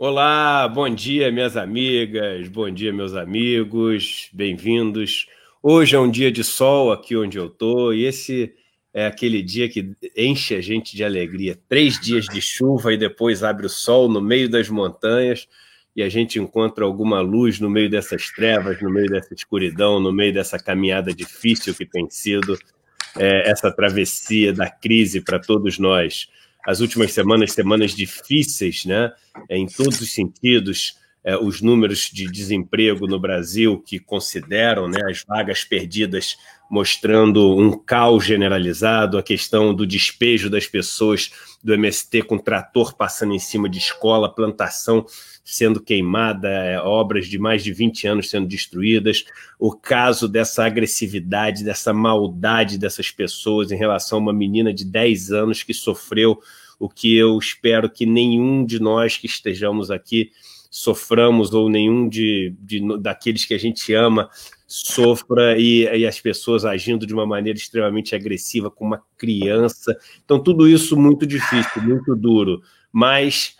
Olá, bom dia, minhas amigas, bom dia, meus amigos, bem-vindos. Hoje é um dia de sol aqui onde eu estou e esse é aquele dia que enche a gente de alegria. Três dias de chuva e depois abre o sol no meio das montanhas e a gente encontra alguma luz no meio dessas trevas, no meio dessa escuridão, no meio dessa caminhada difícil que tem sido é, essa travessia da crise para todos nós as últimas semanas, semanas difíceis, né? Em todos os sentidos, é, os números de desemprego no Brasil que consideram né, as vagas perdidas mostrando um caos generalizado, a questão do despejo das pessoas do MST com trator passando em cima de escola, plantação sendo queimada, é, obras de mais de 20 anos sendo destruídas, o caso dessa agressividade, dessa maldade dessas pessoas em relação a uma menina de 10 anos que sofreu o que eu espero que nenhum de nós que estejamos aqui soframos ou nenhum de, de daqueles que a gente ama sofra e, e, as pessoas agindo de uma maneira extremamente agressiva com uma criança. Então, tudo isso muito difícil, muito duro. Mas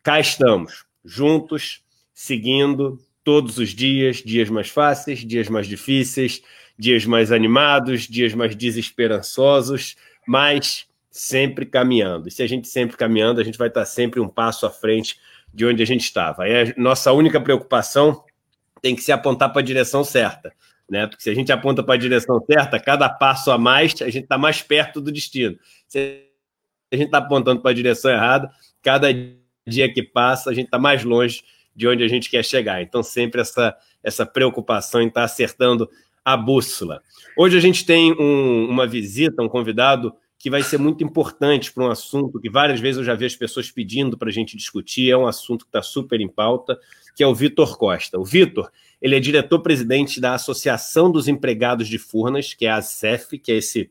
cá estamos, juntos, seguindo todos os dias, dias mais fáceis, dias mais difíceis, dias mais animados, dias mais desesperançosos, mas sempre caminhando. E se a gente sempre caminhando, a gente vai estar sempre um passo à frente de onde a gente estava. Aí a nossa única preocupação tem que se apontar para a direção certa. Né? Porque se a gente aponta para a direção certa, cada passo a mais, a gente está mais perto do destino. Se a gente está apontando para a direção errada, cada dia que passa, a gente está mais longe de onde a gente quer chegar. Então, sempre essa, essa preocupação em estar tá acertando a bússola. Hoje a gente tem um, uma visita, um convidado que vai ser muito importante para um assunto que várias vezes eu já vi as pessoas pedindo para a gente discutir, é um assunto que está super em pauta, que é o Vitor Costa. O Vitor, ele é diretor-presidente da Associação dos Empregados de Furnas, que é a ASEF, que é, esse,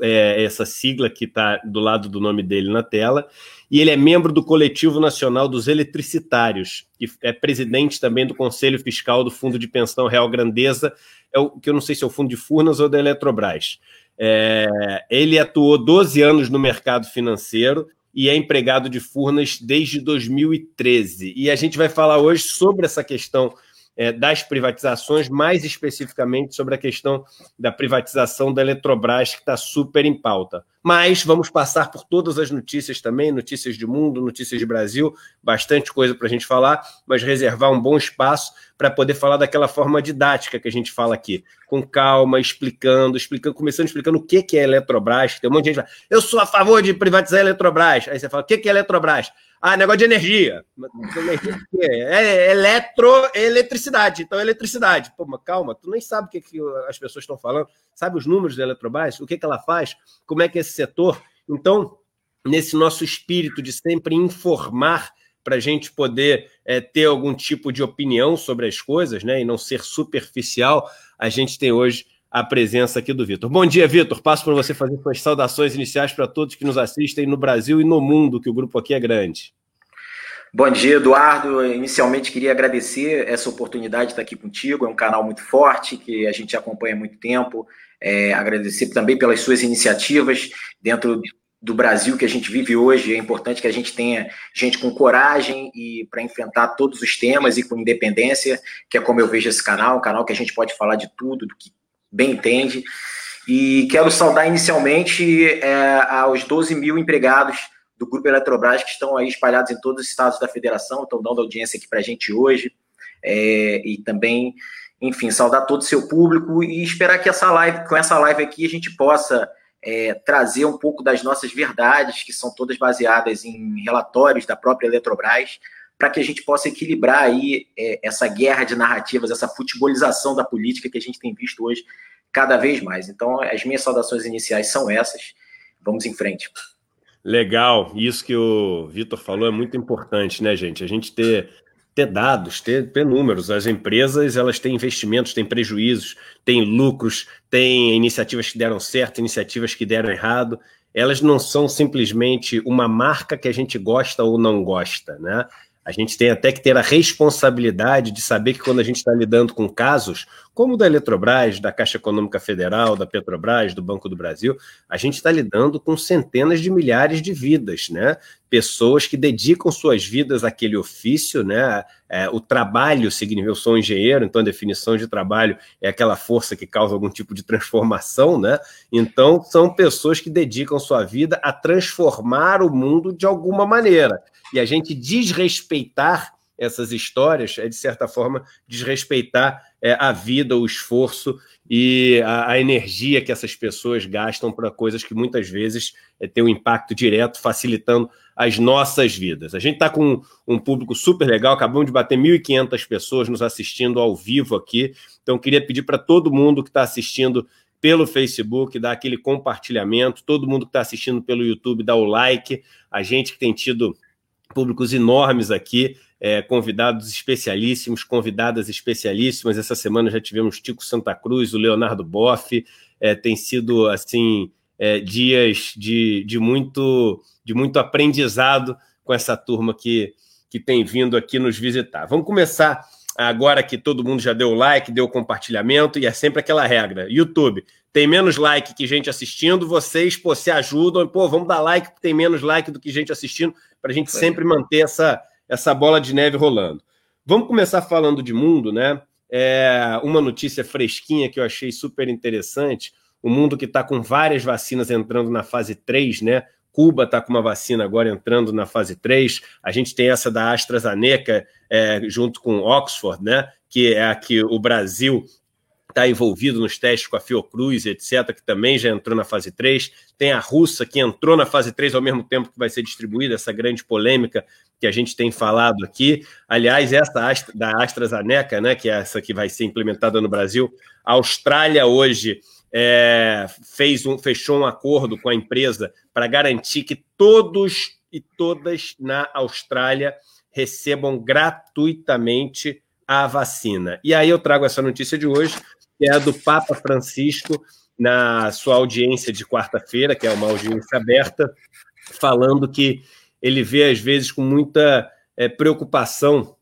é essa sigla que está do lado do nome dele na tela, e ele é membro do Coletivo Nacional dos Eletricitários, e é presidente também do Conselho Fiscal do Fundo de Pensão Real Grandeza, é o que eu não sei se é o Fundo de Furnas ou da Eletrobras. É, ele atuou 12 anos no mercado financeiro e é empregado de Furnas desde 2013. E a gente vai falar hoje sobre essa questão é, das privatizações, mais especificamente sobre a questão da privatização da Eletrobras, que está super em pauta. Mas vamos passar por todas as notícias também, notícias de mundo, notícias de Brasil, bastante coisa para a gente falar, mas reservar um bom espaço para poder falar daquela forma didática que a gente fala aqui, com calma, explicando, explicando, começando explicando o que, que é Eletrobras. Tem um monte de gente que fala, eu sou a favor de privatizar a Eletrobras. Aí você fala, o que, que é Eletrobras? Ah, negócio de energia. é, eletro, eletricidade. Então, eletricidade. Pô, mas calma, tu nem sabe o que, que as pessoas estão falando. Sabe os números da Eletrobras? O que, que ela faz? Como é que é esse setor? Então, nesse nosso espírito de sempre informar para a gente poder é, ter algum tipo de opinião sobre as coisas, né? E não ser superficial, a gente tem hoje a presença aqui do Vitor. Bom dia, Vitor. Passo para você fazer suas saudações iniciais para todos que nos assistem no Brasil e no mundo, que o grupo aqui é grande. Bom dia, Eduardo. Inicialmente queria agradecer essa oportunidade de estar aqui contigo. É um canal muito forte que a gente acompanha há muito tempo. É, agradecer também pelas suas iniciativas dentro do Brasil que a gente vive hoje. É importante que a gente tenha gente com coragem e para enfrentar todos os temas e com independência, que é como eu vejo esse canal, um canal que a gente pode falar de tudo, do que bem entende. E quero saudar inicialmente é, aos 12 mil empregados do Grupo Eletrobras que estão aí espalhados em todos os estados da federação, estão dando audiência aqui para a gente hoje. É, e também, enfim, saudar todo o seu público e esperar que essa live, com essa live aqui, a gente possa é, trazer um pouco das nossas verdades, que são todas baseadas em relatórios da própria Eletrobras, para que a gente possa equilibrar aí é, essa guerra de narrativas, essa futebolização da política que a gente tem visto hoje cada vez mais. Então, as minhas saudações iniciais são essas. Vamos em frente. Legal, isso que o Vitor falou é muito importante, né, gente? A gente ter, ter dados, ter, ter números. As empresas elas têm investimentos, têm prejuízos, têm lucros, têm iniciativas que deram certo, iniciativas que deram errado. Elas não são simplesmente uma marca que a gente gosta ou não gosta, né? A gente tem até que ter a responsabilidade de saber que quando a gente está lidando com casos, como da Eletrobras, da Caixa Econômica Federal, da Petrobras, do Banco do Brasil, a gente está lidando com centenas de milhares de vidas, né? pessoas que dedicam suas vidas àquele ofício, né? É, o trabalho significa, eu sou um engenheiro, então a definição de trabalho é aquela força que causa algum tipo de transformação, né? Então são pessoas que dedicam sua vida a transformar o mundo de alguma maneira. E a gente desrespeitar essas histórias é, de certa forma, desrespeitar é, a vida, o esforço e a, a, energia que essas pessoas gastam para coisas que muitas vezes é, têm um impacto direto, facilitando as nossas vidas. A gente está com um público super legal, acabamos de bater 1.500 pessoas nos assistindo ao vivo aqui, então queria pedir para todo mundo que está assistindo pelo Facebook, dar aquele compartilhamento, todo mundo que está assistindo pelo YouTube, dá o like, a gente que tem tido públicos enormes aqui, é, convidados especialíssimos, convidadas especialíssimas. Essa semana já tivemos Tico Santa Cruz, o Leonardo Boff. É, tem sido assim é, dias de, de, muito, de muito aprendizado com essa turma que, que tem vindo aqui nos visitar. Vamos começar agora que todo mundo já deu like, deu compartilhamento, e é sempre aquela regra. YouTube, tem menos like que gente assistindo, vocês pô, se ajudam, pô, vamos dar like, porque tem menos like do que gente assistindo, para a gente sempre manter essa, essa bola de neve rolando. Vamos começar falando de mundo, né? É uma notícia fresquinha que eu achei super interessante. O mundo que está com várias vacinas entrando na fase 3, né? Cuba está com uma vacina agora entrando na fase 3. A gente tem essa da AstraZeneca é, junto com Oxford, né? Que é a que o Brasil está envolvido nos testes com a Fiocruz, etc., que também já entrou na fase 3. Tem a russa, que entrou na fase 3 ao mesmo tempo que vai ser distribuída, essa grande polêmica que a gente tem falado aqui. Aliás, essa da AstraZeneca, né, que é essa que vai ser implementada no Brasil, a Austrália hoje é, fez um, fechou um acordo com a empresa para garantir que todos e todas na Austrália recebam gratuitamente a vacina. E aí eu trago essa notícia de hoje, que é a do Papa Francisco, na sua audiência de quarta-feira, que é uma audiência aberta, falando que ele vê, às vezes, com muita é, preocupação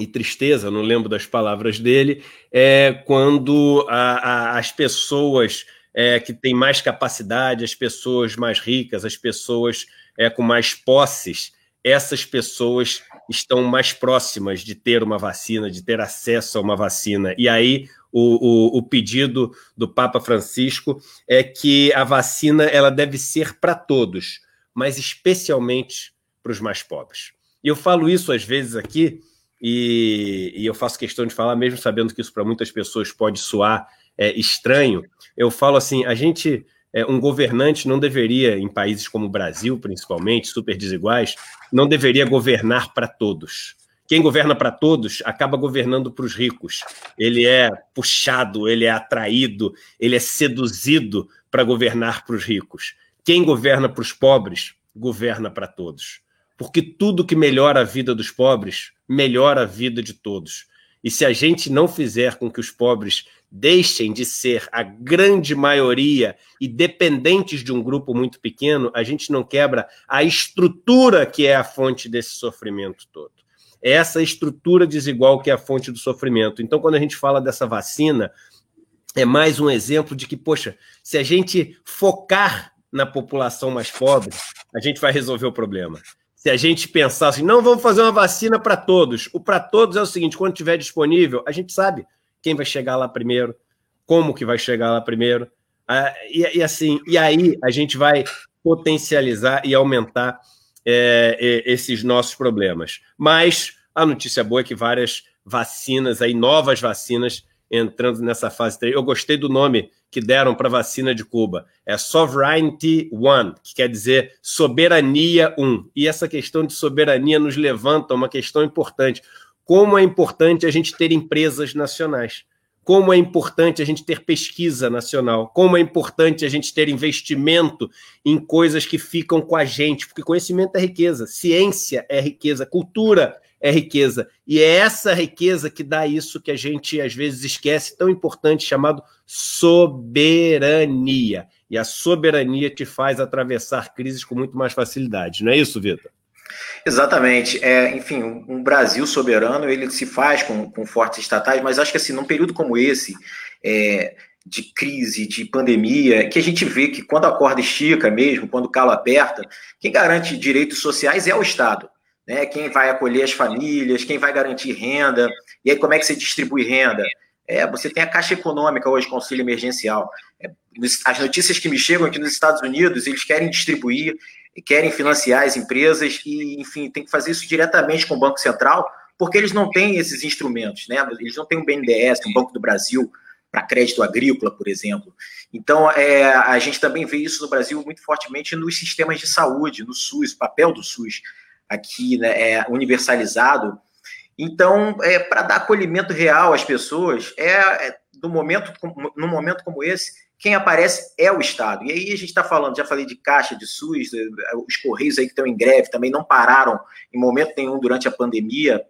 e tristeza, não lembro das palavras dele, é quando a, a, as pessoas é, que têm mais capacidade, as pessoas mais ricas, as pessoas é, com mais posses, essas pessoas estão mais próximas de ter uma vacina, de ter acesso a uma vacina. E aí o, o, o pedido do Papa Francisco é que a vacina ela deve ser para todos, mas especialmente para os mais pobres. E eu falo isso às vezes aqui, e, e eu faço questão de falar, mesmo sabendo que isso para muitas pessoas pode soar é, estranho. Eu falo assim: a gente, é, um governante não deveria, em países como o Brasil, principalmente, super desiguais, não deveria governar para todos. Quem governa para todos acaba governando para os ricos. Ele é puxado, ele é atraído, ele é seduzido para governar para os ricos. Quem governa para os pobres, governa para todos porque tudo que melhora a vida dos pobres melhora a vida de todos. E se a gente não fizer com que os pobres deixem de ser a grande maioria e dependentes de um grupo muito pequeno, a gente não quebra a estrutura que é a fonte desse sofrimento todo. É essa estrutura desigual que é a fonte do sofrimento. Então, quando a gente fala dessa vacina, é mais um exemplo de que, poxa, se a gente focar na população mais pobre, a gente vai resolver o problema se a gente pensar assim, não vamos fazer uma vacina para todos. O para todos é o seguinte: quando tiver disponível, a gente sabe quem vai chegar lá primeiro, como que vai chegar lá primeiro. Ah, e, e, assim, e aí a gente vai potencializar e aumentar é, esses nossos problemas. Mas a notícia boa é que várias vacinas, aí, novas vacinas, entrando nessa fase 3. Eu gostei do nome que deram para a vacina de Cuba. É Sovereignty One, que quer dizer soberania 1. E essa questão de soberania nos levanta uma questão importante. Como é importante a gente ter empresas nacionais. Como é importante a gente ter pesquisa nacional, como é importante a gente ter investimento em coisas que ficam com a gente, porque conhecimento é riqueza, ciência é riqueza, cultura é riqueza. E é essa riqueza que dá isso que a gente às vezes esquece, tão importante, chamado soberania. E a soberania te faz atravessar crises com muito mais facilidade, não é isso, Vitor? Exatamente. É, enfim, um Brasil soberano ele se faz com, com fortes estatais, mas acho que assim, num período como esse, é, de crise, de pandemia, que a gente vê que quando a corda estica mesmo, quando o calo aperta, quem garante direitos sociais é o Estado. Né? Quem vai acolher as famílias, quem vai garantir renda, e aí como é que você distribui renda? É, você tem a Caixa Econômica hoje auxílio emergencial. É, as notícias que me chegam aqui nos Estados Unidos, eles querem distribuir, querem financiar as empresas e, enfim, tem que fazer isso diretamente com o Banco Central, porque eles não têm esses instrumentos, né? Eles não têm um BNDES, um Banco do Brasil, para crédito agrícola, por exemplo. Então, é, a gente também vê isso no Brasil muito fortemente nos sistemas de saúde, no SUS, o papel do SUS aqui né, é universalizado. Então, é, para dar acolhimento real às pessoas, é, é no, momento, no momento como esse, quem aparece é o Estado. E aí a gente está falando, já falei de Caixa, de SUS, os Correios aí que estão em greve também não pararam em momento nenhum durante a pandemia,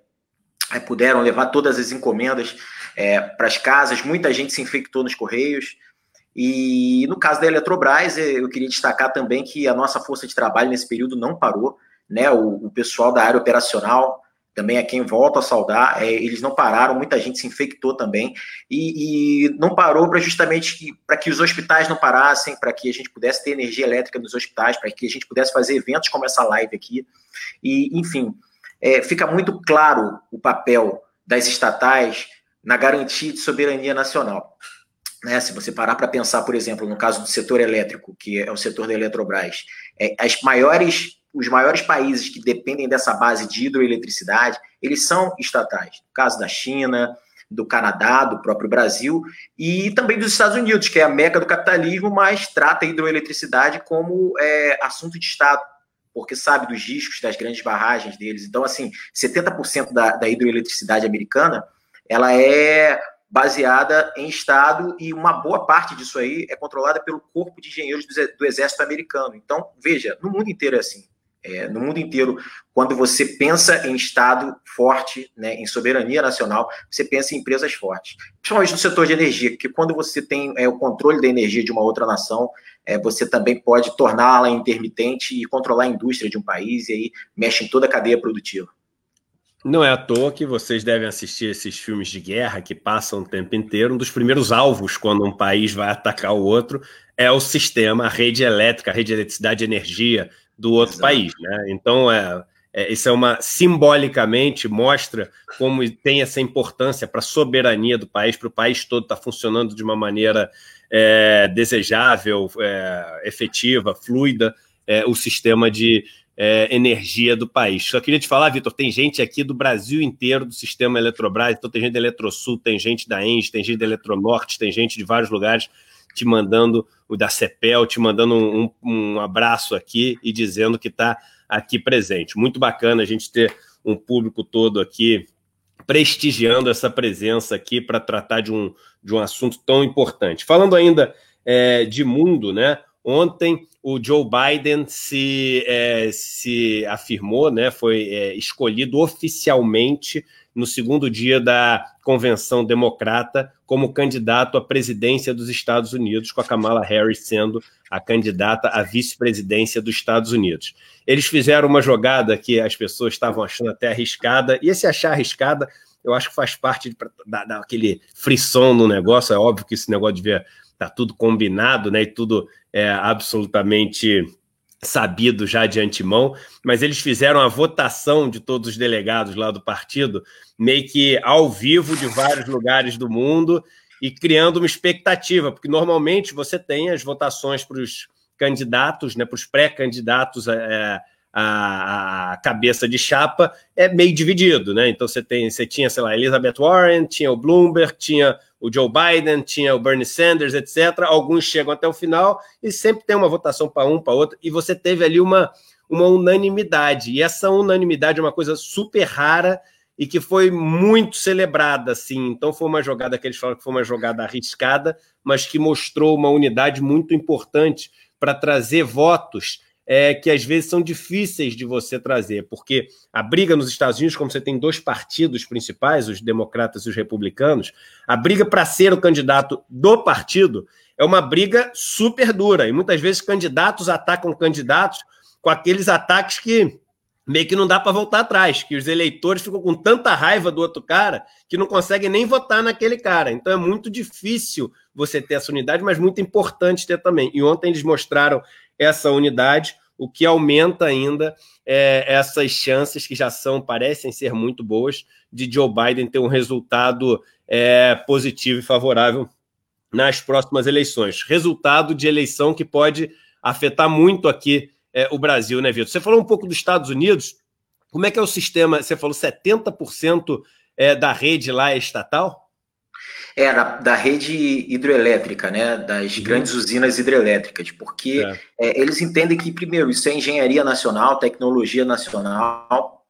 puderam levar todas as encomendas é, para as casas, muita gente se infectou nos Correios. E no caso da Eletrobras, eu queria destacar também que a nossa força de trabalho nesse período não parou, né? O, o pessoal da área operacional também é quem volta a saudar, é, eles não pararam, muita gente se infectou também, e, e não parou para justamente para que os hospitais não parassem, para que a gente pudesse ter energia elétrica nos hospitais, para que a gente pudesse fazer eventos como essa live aqui, e enfim, é, fica muito claro o papel das estatais na garantia de soberania nacional. Né, se você parar para pensar, por exemplo, no caso do setor elétrico, que é o setor da Eletrobras, é, as maiores os maiores países que dependem dessa base de hidroeletricidade, eles são estatais. No caso da China, do Canadá, do próprio Brasil e também dos Estados Unidos, que é a meca do capitalismo, mas trata a hidroeletricidade como é, assunto de Estado, porque sabe dos riscos das grandes barragens deles. Então, assim, 70% da, da hidroeletricidade americana, ela é baseada em Estado e uma boa parte disso aí é controlada pelo Corpo de Engenheiros do, Exército Americano. Então, veja, no mundo inteiro é assim. É, no mundo inteiro, quando você pensa em Estado forte, né, em soberania nacional, você pensa em empresas fortes. Principalmente no setor de energia, porque quando você tem é, o controle da energia de uma outra nação, é, você também pode torná-la intermitente e controlar a indústria de um país, e aí mexe em toda a cadeia produtiva. Não é à toa que vocês devem assistir esses filmes de guerra que passam o tempo inteiro. Um dos primeiros alvos quando um país vai atacar o outro é o sistema, a rede elétrica, a rede de eletricidade e energia do outro Exato. país, né? Então é, é, isso é uma simbolicamente mostra como tem essa importância para a soberania do país, para o país todo estar tá funcionando de uma maneira é, desejável, é, efetiva, fluida, é, o sistema de é, energia do país. Só queria te falar, Vitor, tem gente aqui do Brasil inteiro do sistema Eletrobras, então tem gente da Eletrosul, tem gente da Engie, tem gente da Eletronorte, tem gente de vários lugares te mandando o da CEPEL, te mandando um, um abraço aqui e dizendo que está aqui presente. Muito bacana a gente ter um público todo aqui prestigiando essa presença aqui para tratar de um, de um assunto tão importante. Falando ainda é, de mundo, né? Ontem o Joe Biden se, é, se afirmou, né? Foi é, escolhido oficialmente no segundo dia da convenção democrata como candidato à presidência dos Estados Unidos, com a Kamala Harris sendo a candidata à vice-presidência dos Estados Unidos. Eles fizeram uma jogada que as pessoas estavam achando até arriscada, e esse achar arriscada, eu acho que faz parte da, daquele frisson no negócio. É óbvio que esse negócio devia estar tá tudo combinado, né? E tudo é, absolutamente sabido já de antemão, mas eles fizeram a votação de todos os delegados lá do partido, meio que ao vivo de vários lugares do mundo e criando uma expectativa, porque normalmente você tem as votações para os candidatos, né, para os pré-candidatos é, a, a, cabeça de chapa é meio dividido, né? Então você tem, você tinha, sei lá, Elizabeth Warren, tinha o Bloomberg, tinha o Joe Biden, tinha o Bernie Sanders, etc. Alguns chegam até o final e sempre tem uma votação para um, para outro, e você teve ali uma, uma unanimidade. E essa unanimidade é uma coisa super rara e que foi muito celebrada, assim. Então foi uma jogada que eles falam que foi uma jogada arriscada, mas que mostrou uma unidade muito importante para trazer votos é, que às vezes são difíceis de você trazer, porque a briga nos Estados Unidos, como você tem dois partidos principais, os democratas e os republicanos, a briga para ser o candidato do partido é uma briga super dura, e muitas vezes candidatos atacam candidatos com aqueles ataques que meio que não dá para voltar atrás, que os eleitores ficam com tanta raiva do outro cara que não conseguem nem votar naquele cara. Então é muito difícil você ter essa unidade, mas muito importante ter também. E ontem eles mostraram essa unidade, o que aumenta ainda é, essas chances que já são, parecem ser muito boas, de Joe Biden ter um resultado é, positivo e favorável nas próximas eleições. Resultado de eleição que pode afetar muito aqui é, o Brasil, né, Vitor? Você falou um pouco dos Estados Unidos. Como é que é o sistema? Você falou 70% é, da rede lá é estatal? É, da, da rede hidroelétrica, né? Das uhum. grandes usinas hidrelétricas, porque é. É, eles entendem que, primeiro, isso é engenharia nacional, tecnologia nacional,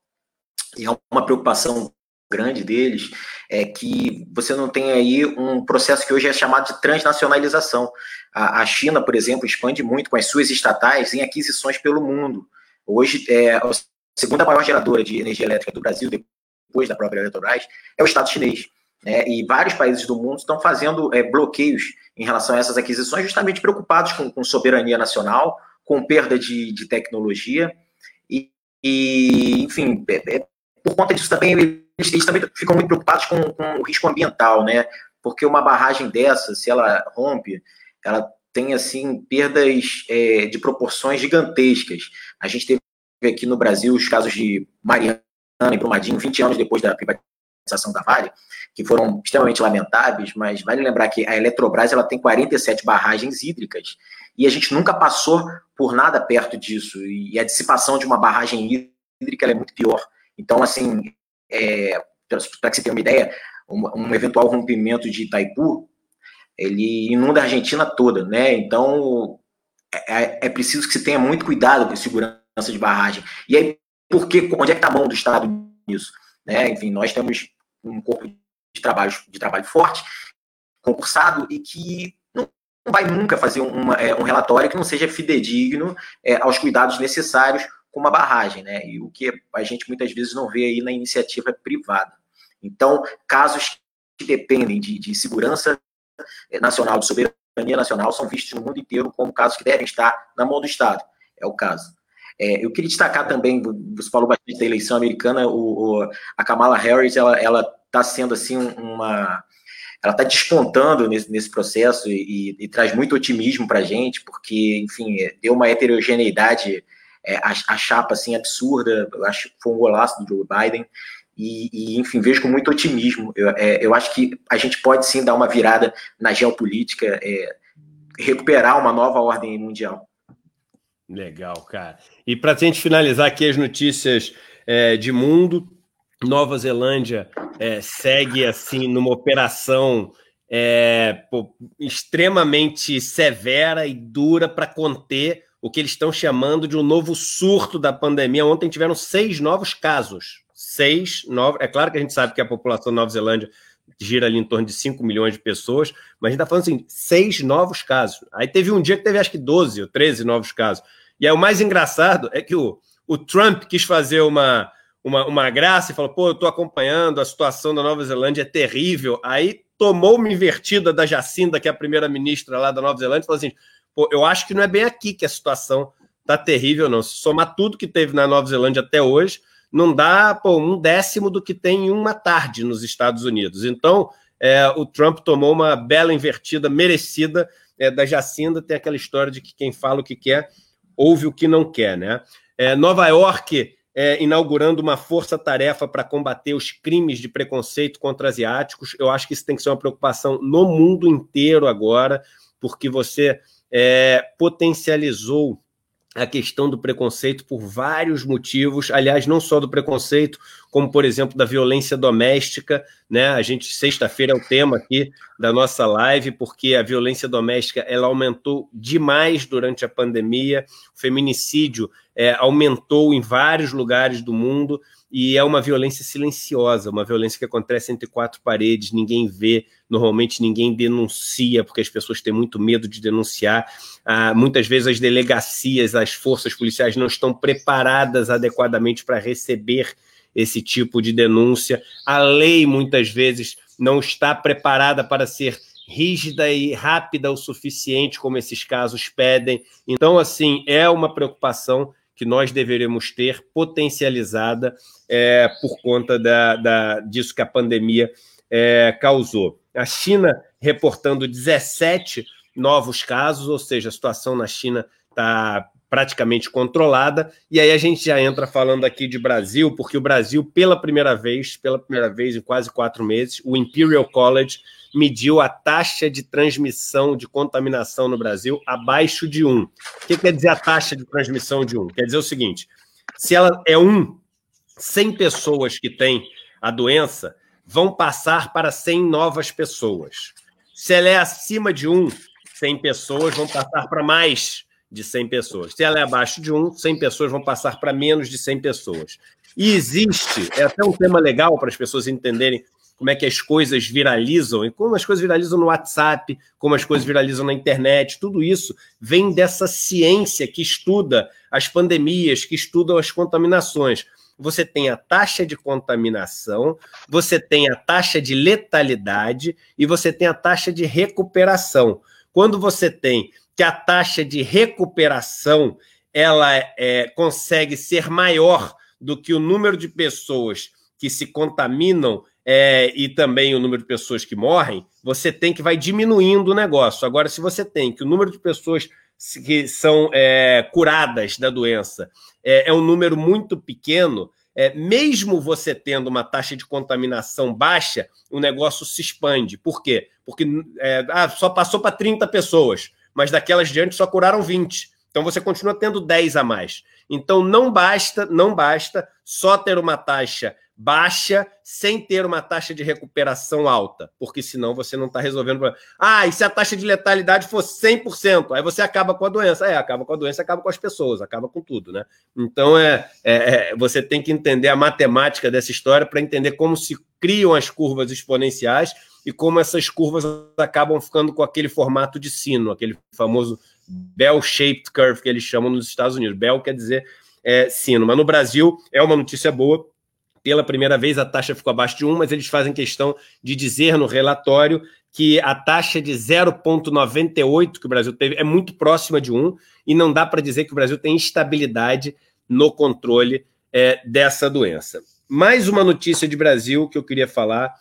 e é uma preocupação grande deles é que você não tem aí um processo que hoje é chamado de transnacionalização. A, a China, por exemplo, expande muito com as suas estatais em aquisições pelo mundo. Hoje, é a segunda maior geradora de energia elétrica do Brasil, depois da própria Eletrobras, é o Estado chinês. Né? E vários países do mundo estão fazendo é, bloqueios em relação a essas aquisições, justamente preocupados com, com soberania nacional, com perda de, de tecnologia. E, e enfim, é, é, por conta disso também, eles, eles também ficam muito preocupados com, com, o risco ambiental, né? Porque uma barragem dessa, se ela rompe, ela tem assim perdas é, de proporções gigantescas. A gente teve aqui no Brasil os casos de Mariana e Brumadinho, 20 anos depois da privatização da Vale, que foram extremamente lamentáveis, mas vale lembrar que a Eletrobras ela tem 47 barragens hídricas e a gente nunca passou por nada perto disso. E a dissipação de uma barragem hídrica é muito pior. Então, assim, é, para que você tenha uma ideia, um, um eventual rompimento de Itaipu ele inunda a Argentina toda, né? Então é, é, é preciso que se tenha muito cuidado com segurança de barragem. E aí, por que, onde é que está mão do Estado nisso? Né? Enfim, nós temos um corpo de trabalho, de trabalho forte, concursado, e que não vai nunca fazer uma, é, um relatório que não seja fidedigno é, aos cuidados necessários com uma barragem, né? E o que a gente muitas vezes não vê aí na iniciativa privada. Então, casos que dependem de, de segurança nacional, de soberania nacional, são vistos no mundo inteiro como casos que devem estar na mão do Estado. É o caso. É, eu queria destacar também, você falou bastante da eleição americana, o, o a Kamala Harris, ela está sendo assim uma, ela está despontando nesse, nesse processo e, e, e, traz muito otimismo para a gente, porque, enfim, deu uma heterogeneidade, é, a, a, chapa assim absurda, eu acho que foi um golaço do Joe Biden, e, e, enfim, vejo com muito otimismo. Eu, é, eu, acho que a gente pode sim dar uma virada na geopolítica, é, recuperar uma nova ordem mundial. Legal, cara. E para a gente finalizar aqui as notícias é, de mundo, Nova Zelândia é, segue assim numa operação é, pô, extremamente severa e dura para conter o que eles estão chamando de um novo surto da pandemia. Ontem tiveram seis novos casos seis novos. É claro que a gente sabe que a população da Nova Zelândia gira ali em torno de 5 milhões de pessoas, mas a gente está falando assim, seis novos casos. Aí teve um dia que teve acho que 12 ou 13 novos casos. E aí o mais engraçado é que o, o Trump quis fazer uma, uma, uma graça e falou: pô, eu estou acompanhando, a situação da Nova Zelândia é terrível. Aí tomou uma invertida da Jacinda, que é a primeira-ministra lá da Nova Zelândia, e falou assim: pô, eu acho que não é bem aqui que a situação está terrível, não. Se somar tudo que teve na Nova Zelândia até hoje, não dá pô, um décimo do que tem em uma tarde nos Estados Unidos. Então, é, o Trump tomou uma bela invertida, merecida, é, da Jacinda. Tem aquela história de que quem fala o que quer, ouve o que não quer. Né? É, Nova York é, inaugurando uma força-tarefa para combater os crimes de preconceito contra asiáticos. Eu acho que isso tem que ser uma preocupação no mundo inteiro agora, porque você é, potencializou a questão do preconceito por vários motivos, aliás, não só do preconceito, como por exemplo da violência doméstica, né? A gente sexta-feira é o tema aqui da nossa live, porque a violência doméstica ela aumentou demais durante a pandemia, o feminicídio é, aumentou em vários lugares do mundo e é uma violência silenciosa, uma violência que acontece entre quatro paredes, ninguém vê, normalmente ninguém denuncia, porque as pessoas têm muito medo de denunciar. Ah, muitas vezes as delegacias, as forças policiais não estão preparadas adequadamente para receber esse tipo de denúncia. A lei, muitas vezes, não está preparada para ser rígida e rápida o suficiente, como esses casos pedem. Então, assim, é uma preocupação que nós deveremos ter potencializada é, por conta da, da, disso que a pandemia é, causou. A China reportando 17 novos casos, ou seja, a situação na China está praticamente controlada. E aí a gente já entra falando aqui de Brasil, porque o Brasil, pela primeira vez, pela primeira vez em quase quatro meses, o Imperial College mediu a taxa de transmissão de contaminação no Brasil abaixo de 1. O que quer dizer a taxa de transmissão de 1? Quer dizer o seguinte: se ela é 1, 100 pessoas que têm a doença vão passar para 100 novas pessoas. Se ela é acima de 1, 100 pessoas vão passar para mais de 100 pessoas. Se ela é abaixo de 1, 100 pessoas vão passar para menos de 100 pessoas. E existe, é até um tema legal para as pessoas entenderem como é que as coisas viralizam, e como as coisas viralizam no WhatsApp, como as coisas viralizam na internet, tudo isso vem dessa ciência que estuda as pandemias, que estuda as contaminações. Você tem a taxa de contaminação, você tem a taxa de letalidade e você tem a taxa de recuperação. Quando você tem que a taxa de recuperação ela é, consegue ser maior do que o número de pessoas que se contaminam é, e também o número de pessoas que morrem, você tem que vai diminuindo o negócio. Agora, se você tem que o número de pessoas que são é, curadas da doença é, é, um número muito pequeno, é, mesmo você tendo uma taxa de contaminação baixa, o negócio se expande. Por quê? Porque é, ah, só passou para 30 pessoas mas daquelas diante só curaram 20. Então você continua tendo 10 a mais. Então não basta, não basta só ter uma taxa baixa sem ter uma taxa de recuperação alta, porque senão você não está resolvendo o problema. Ah, e se a taxa de letalidade for 100%, aí você acaba com a doença. É, acaba com a doença, acaba com as pessoas, acaba com tudo, né? Então é, é, é você tem que entender a matemática dessa história para entender como se criam as curvas exponenciais e como essas curvas acabam ficando com aquele formato de sino, aquele famoso bell-shaped curve que eles chamam nos Estados Unidos. Bell quer dizer é, sino, mas no Brasil é uma notícia boa. Pela primeira vez a taxa ficou abaixo de 1, mas eles fazem questão de dizer no relatório que a taxa de 0,98 que o Brasil teve é muito próxima de 1 e não dá para dizer que o Brasil tem estabilidade no controle é, dessa doença. Mais uma notícia de Brasil que eu queria falar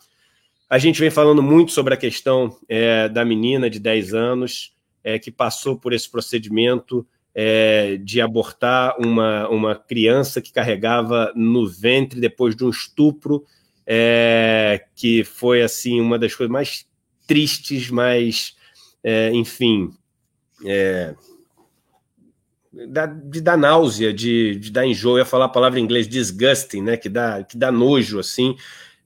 a gente vem falando muito sobre a questão é, da menina de 10 anos é, que passou por esse procedimento é, de abortar uma, uma criança que carregava no ventre depois de um estupro, é, que foi assim uma das coisas mais tristes, mais, é, enfim, é, de dar náusea, de, de dar enjoo, eu ia falar a palavra em inglês disgusting, né, que dá, que dá nojo, assim,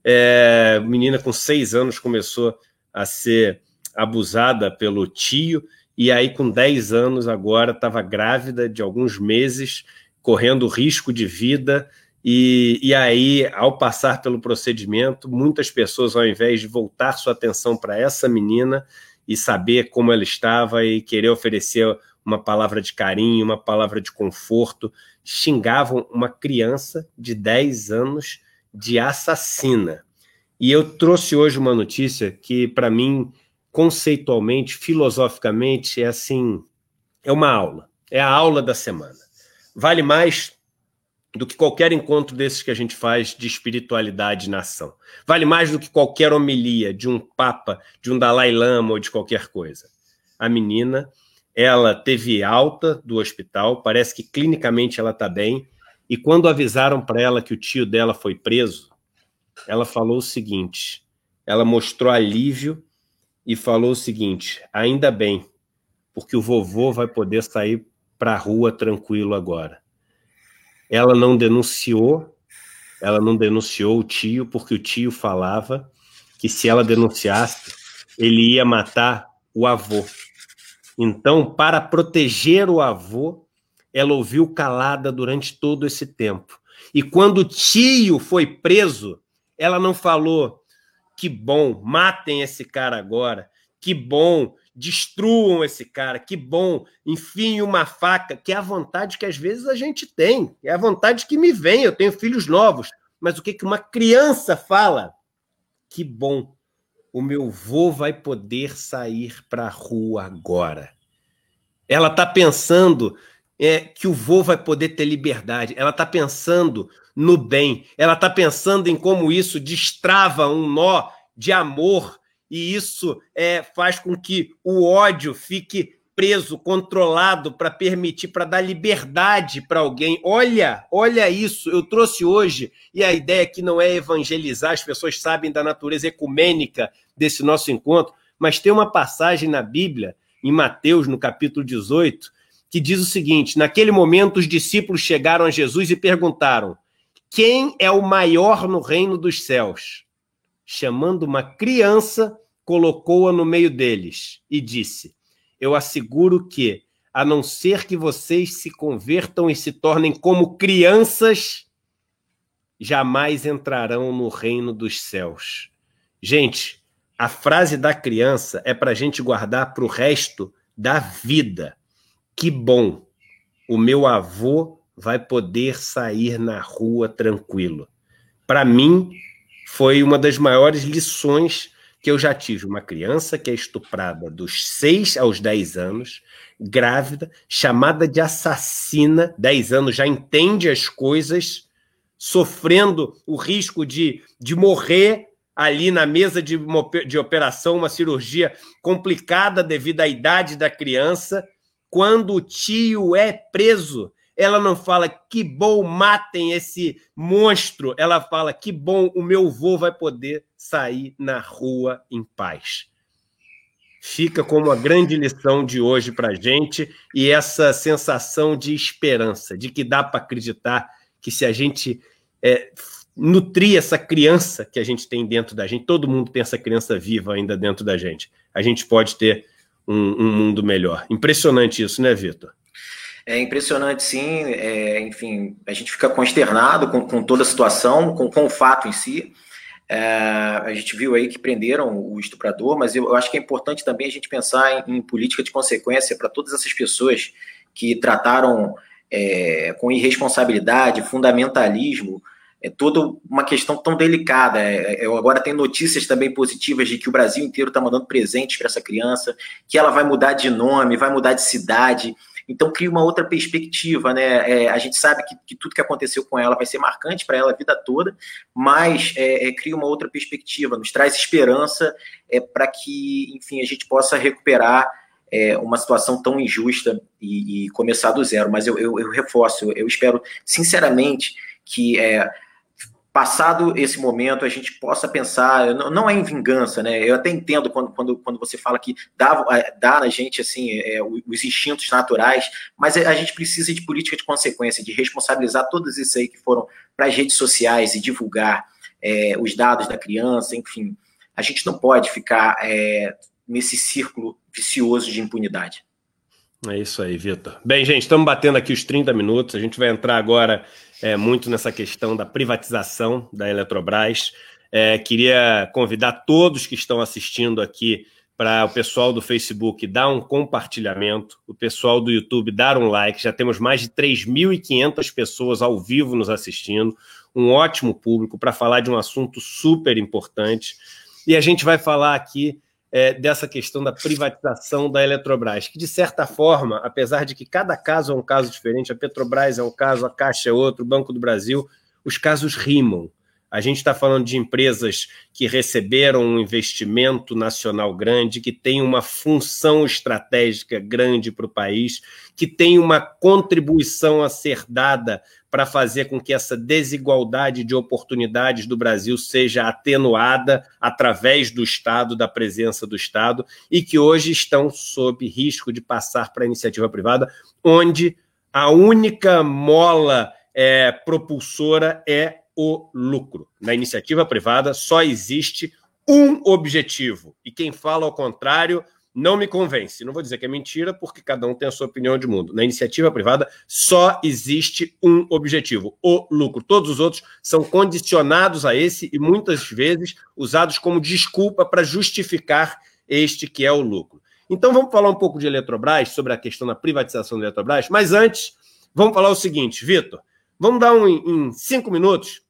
é, menina com seis anos começou a ser abusada pelo tio, e aí, com 10 anos, agora estava grávida de alguns meses, correndo risco de vida. E, e aí, ao passar pelo procedimento, muitas pessoas, ao invés de voltar sua atenção para essa menina e saber como ela estava e querer oferecer uma palavra de carinho, uma palavra de conforto, xingavam uma criança de 10 anos de assassina. E eu trouxe hoje uma notícia que, para mim, conceitualmente, filosoficamente, é assim: é uma aula. É a aula da semana. Vale mais do que qualquer encontro desses que a gente faz de espiritualidade na ação. Vale mais do que qualquer homilia de um papa, de um Dalai Lama ou de qualquer coisa. A menina, ela teve alta do hospital, parece que clinicamente ela está bem, e quando avisaram para ela que o tio dela foi preso, ela falou o seguinte: ela mostrou alívio e falou o seguinte: ainda bem, porque o vovô vai poder sair para a rua tranquilo agora. Ela não denunciou, ela não denunciou o tio, porque o tio falava que se ela denunciasse, ele ia matar o avô. Então, para proteger o avô, ela ouviu calada durante todo esse tempo. E quando o tio foi preso, ela não falou que bom, matem esse cara agora, que bom, destruam esse cara, que bom, enfim, uma faca, que é a vontade que às vezes a gente tem, é a vontade que me vem, eu tenho filhos novos, mas o que, que uma criança fala? Que bom, o meu vô vai poder sair para a rua agora. Ela está pensando é que o vô vai poder ter liberdade. Ela está pensando no bem. Ela está pensando em como isso destrava um nó de amor e isso é, faz com que o ódio fique preso, controlado para permitir, para dar liberdade para alguém. Olha, olha isso. Eu trouxe hoje e a ideia aqui não é evangelizar. As pessoas sabem da natureza ecumênica desse nosso encontro, mas tem uma passagem na Bíblia em Mateus, no capítulo 18, que diz o seguinte: Naquele momento, os discípulos chegaram a Jesus e perguntaram: Quem é o maior no reino dos céus? Chamando uma criança, colocou-a no meio deles e disse: Eu asseguro que, a não ser que vocês se convertam e se tornem como crianças, jamais entrarão no reino dos céus. Gente, a frase da criança é para a gente guardar para o resto da vida. Que bom, o meu avô vai poder sair na rua tranquilo. Para mim, foi uma das maiores lições que eu já tive. Uma criança que é estuprada dos 6 aos 10 anos, grávida, chamada de assassina, 10 anos já entende as coisas, sofrendo o risco de, de morrer ali na mesa de, de operação, uma cirurgia complicada devido à idade da criança. Quando o tio é preso, ela não fala que bom, matem esse monstro. Ela fala que bom, o meu vô vai poder sair na rua em paz. Fica como a grande lição de hoje para gente e essa sensação de esperança, de que dá para acreditar que se a gente é, nutrir essa criança que a gente tem dentro da gente, todo mundo tem essa criança viva ainda dentro da gente. A gente pode ter um, um mundo melhor. Impressionante isso, né, Vitor? É impressionante, sim. É, enfim, a gente fica consternado com, com toda a situação, com, com o fato em si. É, a gente viu aí que prenderam o estuprador, mas eu, eu acho que é importante também a gente pensar em, em política de consequência para todas essas pessoas que trataram é, com irresponsabilidade, fundamentalismo, é toda uma questão tão delicada. É, é, agora tenho notícias também positivas de que o Brasil inteiro está mandando presentes para essa criança, que ela vai mudar de nome, vai mudar de cidade. Então cria uma outra perspectiva, né? É, a gente sabe que, que, tudo que aconteceu com ela vai ser marcante para ela a vida toda, mas é, é, cria uma outra perspectiva, nos traz esperança é, para que, enfim, a gente possa recuperar uma situação tão injusta e, e, começar do zero. Mas eu, eu, eu reforço, eu espero sinceramente que é, passado esse momento, a gente possa pensar, não, é em vingança, né? Eu até entendo quando, quando, quando você fala que dá, é, dá na gente assim é, os instintos naturais, mas a gente precisa de política de consequência, de responsabilizar todos esses aí que foram para as redes sociais e divulgar é, os dados da criança, enfim. A gente não pode ficar é, nesse círculo vicioso de impunidade. É isso aí, Vitor. Bem, gente, estamos batendo aqui os 30 minutos. A gente vai entrar agora é, muito nessa questão da privatização da Eletrobras. É, queria convidar todos que estão assistindo aqui para o pessoal do Facebook dar um compartilhamento, o pessoal do YouTube dar um like. Já temos mais de 3.500 pessoas ao vivo nos assistindo, um ótimo público para falar de um assunto super importante. E a gente vai falar aqui é, dessa questão da privatização da Eletrobras, que de certa forma, apesar de que cada caso é um caso diferente, a Petrobras é um caso, a Caixa é outro, o Banco do Brasil, os casos rimam. A gente está falando de empresas que receberam um investimento nacional grande, que tem uma função estratégica grande para o país, que tem uma contribuição a ser dada para fazer com que essa desigualdade de oportunidades do Brasil seja atenuada através do Estado, da presença do Estado, e que hoje estão sob risco de passar para a iniciativa privada, onde a única mola é, propulsora é o lucro. Na iniciativa privada só existe um objetivo, e quem fala ao contrário não me convence. Não vou dizer que é mentira, porque cada um tem a sua opinião de mundo. Na iniciativa privada só existe um objetivo: o lucro. Todos os outros são condicionados a esse e muitas vezes usados como desculpa para justificar este que é o lucro. Então vamos falar um pouco de Eletrobras, sobre a questão da privatização da Eletrobras, mas antes, vamos falar o seguinte, Vitor. Vamos dar um em cinco minutos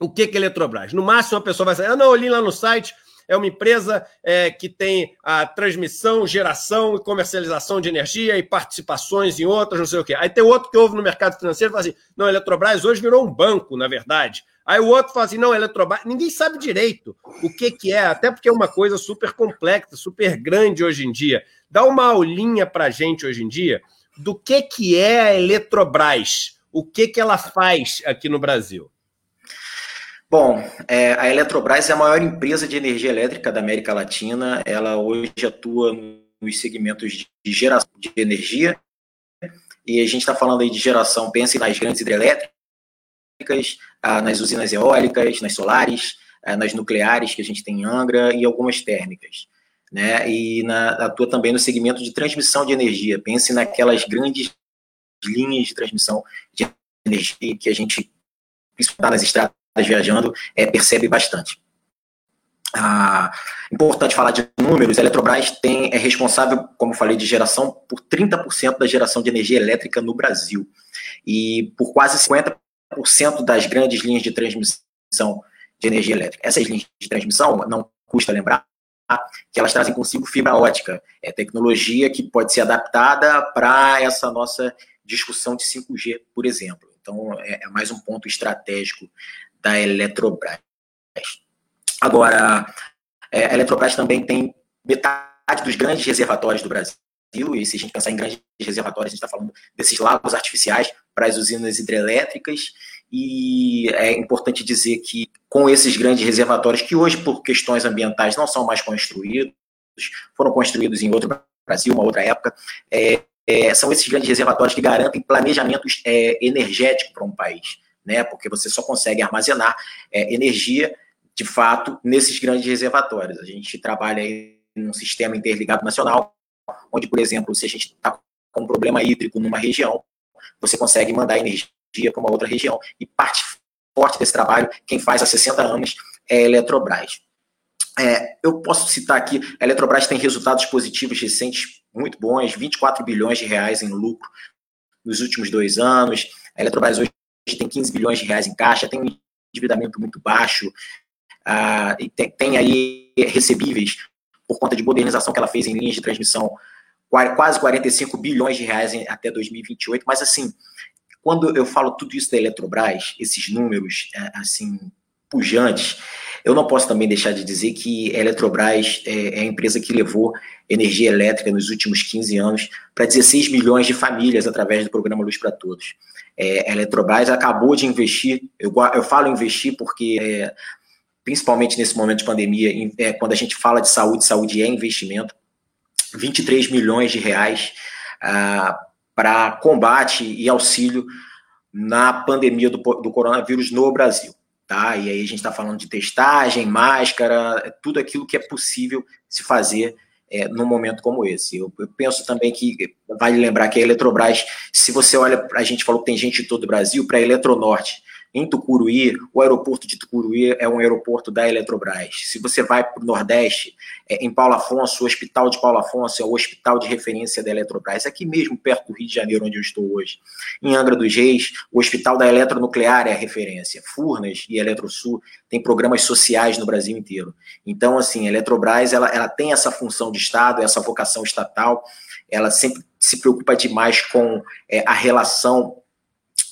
o que, é Eletrobras. No máximo, a pessoa vai sair, ah, não, eu li lá no site, é uma empresa é, que tem a transmissão, geração e comercialização de energia e participações em outras, não sei o quê. Aí tem outro que ouve no mercado financeiro e fala assim: não, a Eletrobras hoje virou um banco, na verdade. Aí o outro fala assim: não, Eletrobras. Ninguém sabe direito o que, que é, até porque é uma coisa super complexa, super grande hoje em dia. Dá uma aulinha para gente hoje em dia do que, que é a Eletrobras, o que, que ela faz aqui no Brasil. Bom, é, a Eletrobras é a maior empresa de energia elétrica da América Latina. Ela hoje atua nos segmentos de geração de energia. E a gente está falando aí de geração, pense nas grandes hidrelétricas, ah, nas usinas eólicas, nas solares, ah, nas nucleares que a gente tem em Angra e algumas térmicas. Né? E na, atua também no segmento de transmissão de energia. Pense naquelas grandes linhas de transmissão de energia que a gente, principalmente nas estradas viajando, é, percebe bastante. Ah, importante falar de números, a Eletrobras tem, é responsável, como falei, de geração por 30% da geração de energia elétrica no Brasil e por quase 50% das grandes linhas de transmissão de energia elétrica. Essas linhas de transmissão, não custa lembrar, que elas trazem consigo fibra ótica, é tecnologia que pode ser adaptada para essa nossa discussão de 5G, por exemplo. Então, é, é mais um ponto estratégico da Eletrobras. Agora, é, a Eletrobras também tem metade dos grandes reservatórios do Brasil, e se a gente pensar em grandes reservatórios, a gente está falando desses lagos artificiais para as usinas hidrelétricas, e é importante dizer que com esses grandes reservatórios, que hoje, por questões ambientais, não são mais construídos, foram construídos em outro Brasil, uma outra época, é, é, são esses grandes reservatórios que garantem planejamento é, energético para um país né? Porque você só consegue armazenar é, energia, de fato, nesses grandes reservatórios. A gente trabalha aí num sistema interligado nacional, onde, por exemplo, se a gente está com um problema hídrico numa região, você consegue mandar energia para uma outra região. E parte forte desse trabalho, quem faz há 60 anos, é a Eletrobras. É, eu posso citar aqui, a Eletrobras tem resultados positivos recentes muito bons, 24 bilhões de reais em lucro nos últimos dois anos. A Eletrobras hoje tem 15 bilhões de reais em caixa, tem um endividamento muito baixo, ah, e tem, tem, aí recebíveis por conta de modernização que ela fez em linhas de transmissão, quase 45 bilhões de reais em, até 2028. Mas, assim, quando eu falo tudo isso da Eletrobras, esses números, é, assim, pujantes, eu não posso também deixar de dizer que a Eletrobras é, é a empresa que levou energia elétrica nos últimos 15 anos para 16 milhões de famílias através do programa Luz para Todos. É, a Eletrobras acabou de investir, eu, eu falo investir porque, é, principalmente nesse momento de pandemia, é, quando a gente fala de saúde, saúde é investimento, 23 milhões de reais ah, para combate e auxílio na pandemia do, do coronavírus no Brasil. Tá? E aí a gente está falando de testagem, máscara, tudo aquilo que é possível se fazer é, num momento como esse. Eu, eu, penso também que vale lembrar que a Eletrobras, se você olha, a gente falou que tem gente de todo o Brasil, para a Eletronorte, em Tucuruí, o aeroporto de Tucuruí é um aeroporto da Eletrobras. Se você vai para o Nordeste, é, em Paulo Afonso, o Hospital de Paulo Afonso é o hospital de referência da Eletrobras, aqui mesmo perto do Rio de Janeiro, onde eu estou hoje. Em Angra dos Reis, o Hospital da Eletronuclear é a referência. Furnas e Eletrosul têm programas sociais no Brasil inteiro. Então, assim, a Eletrobras ela, ela tem essa função de Estado, essa vocação estatal, ela sempre se preocupa demais com é, a relação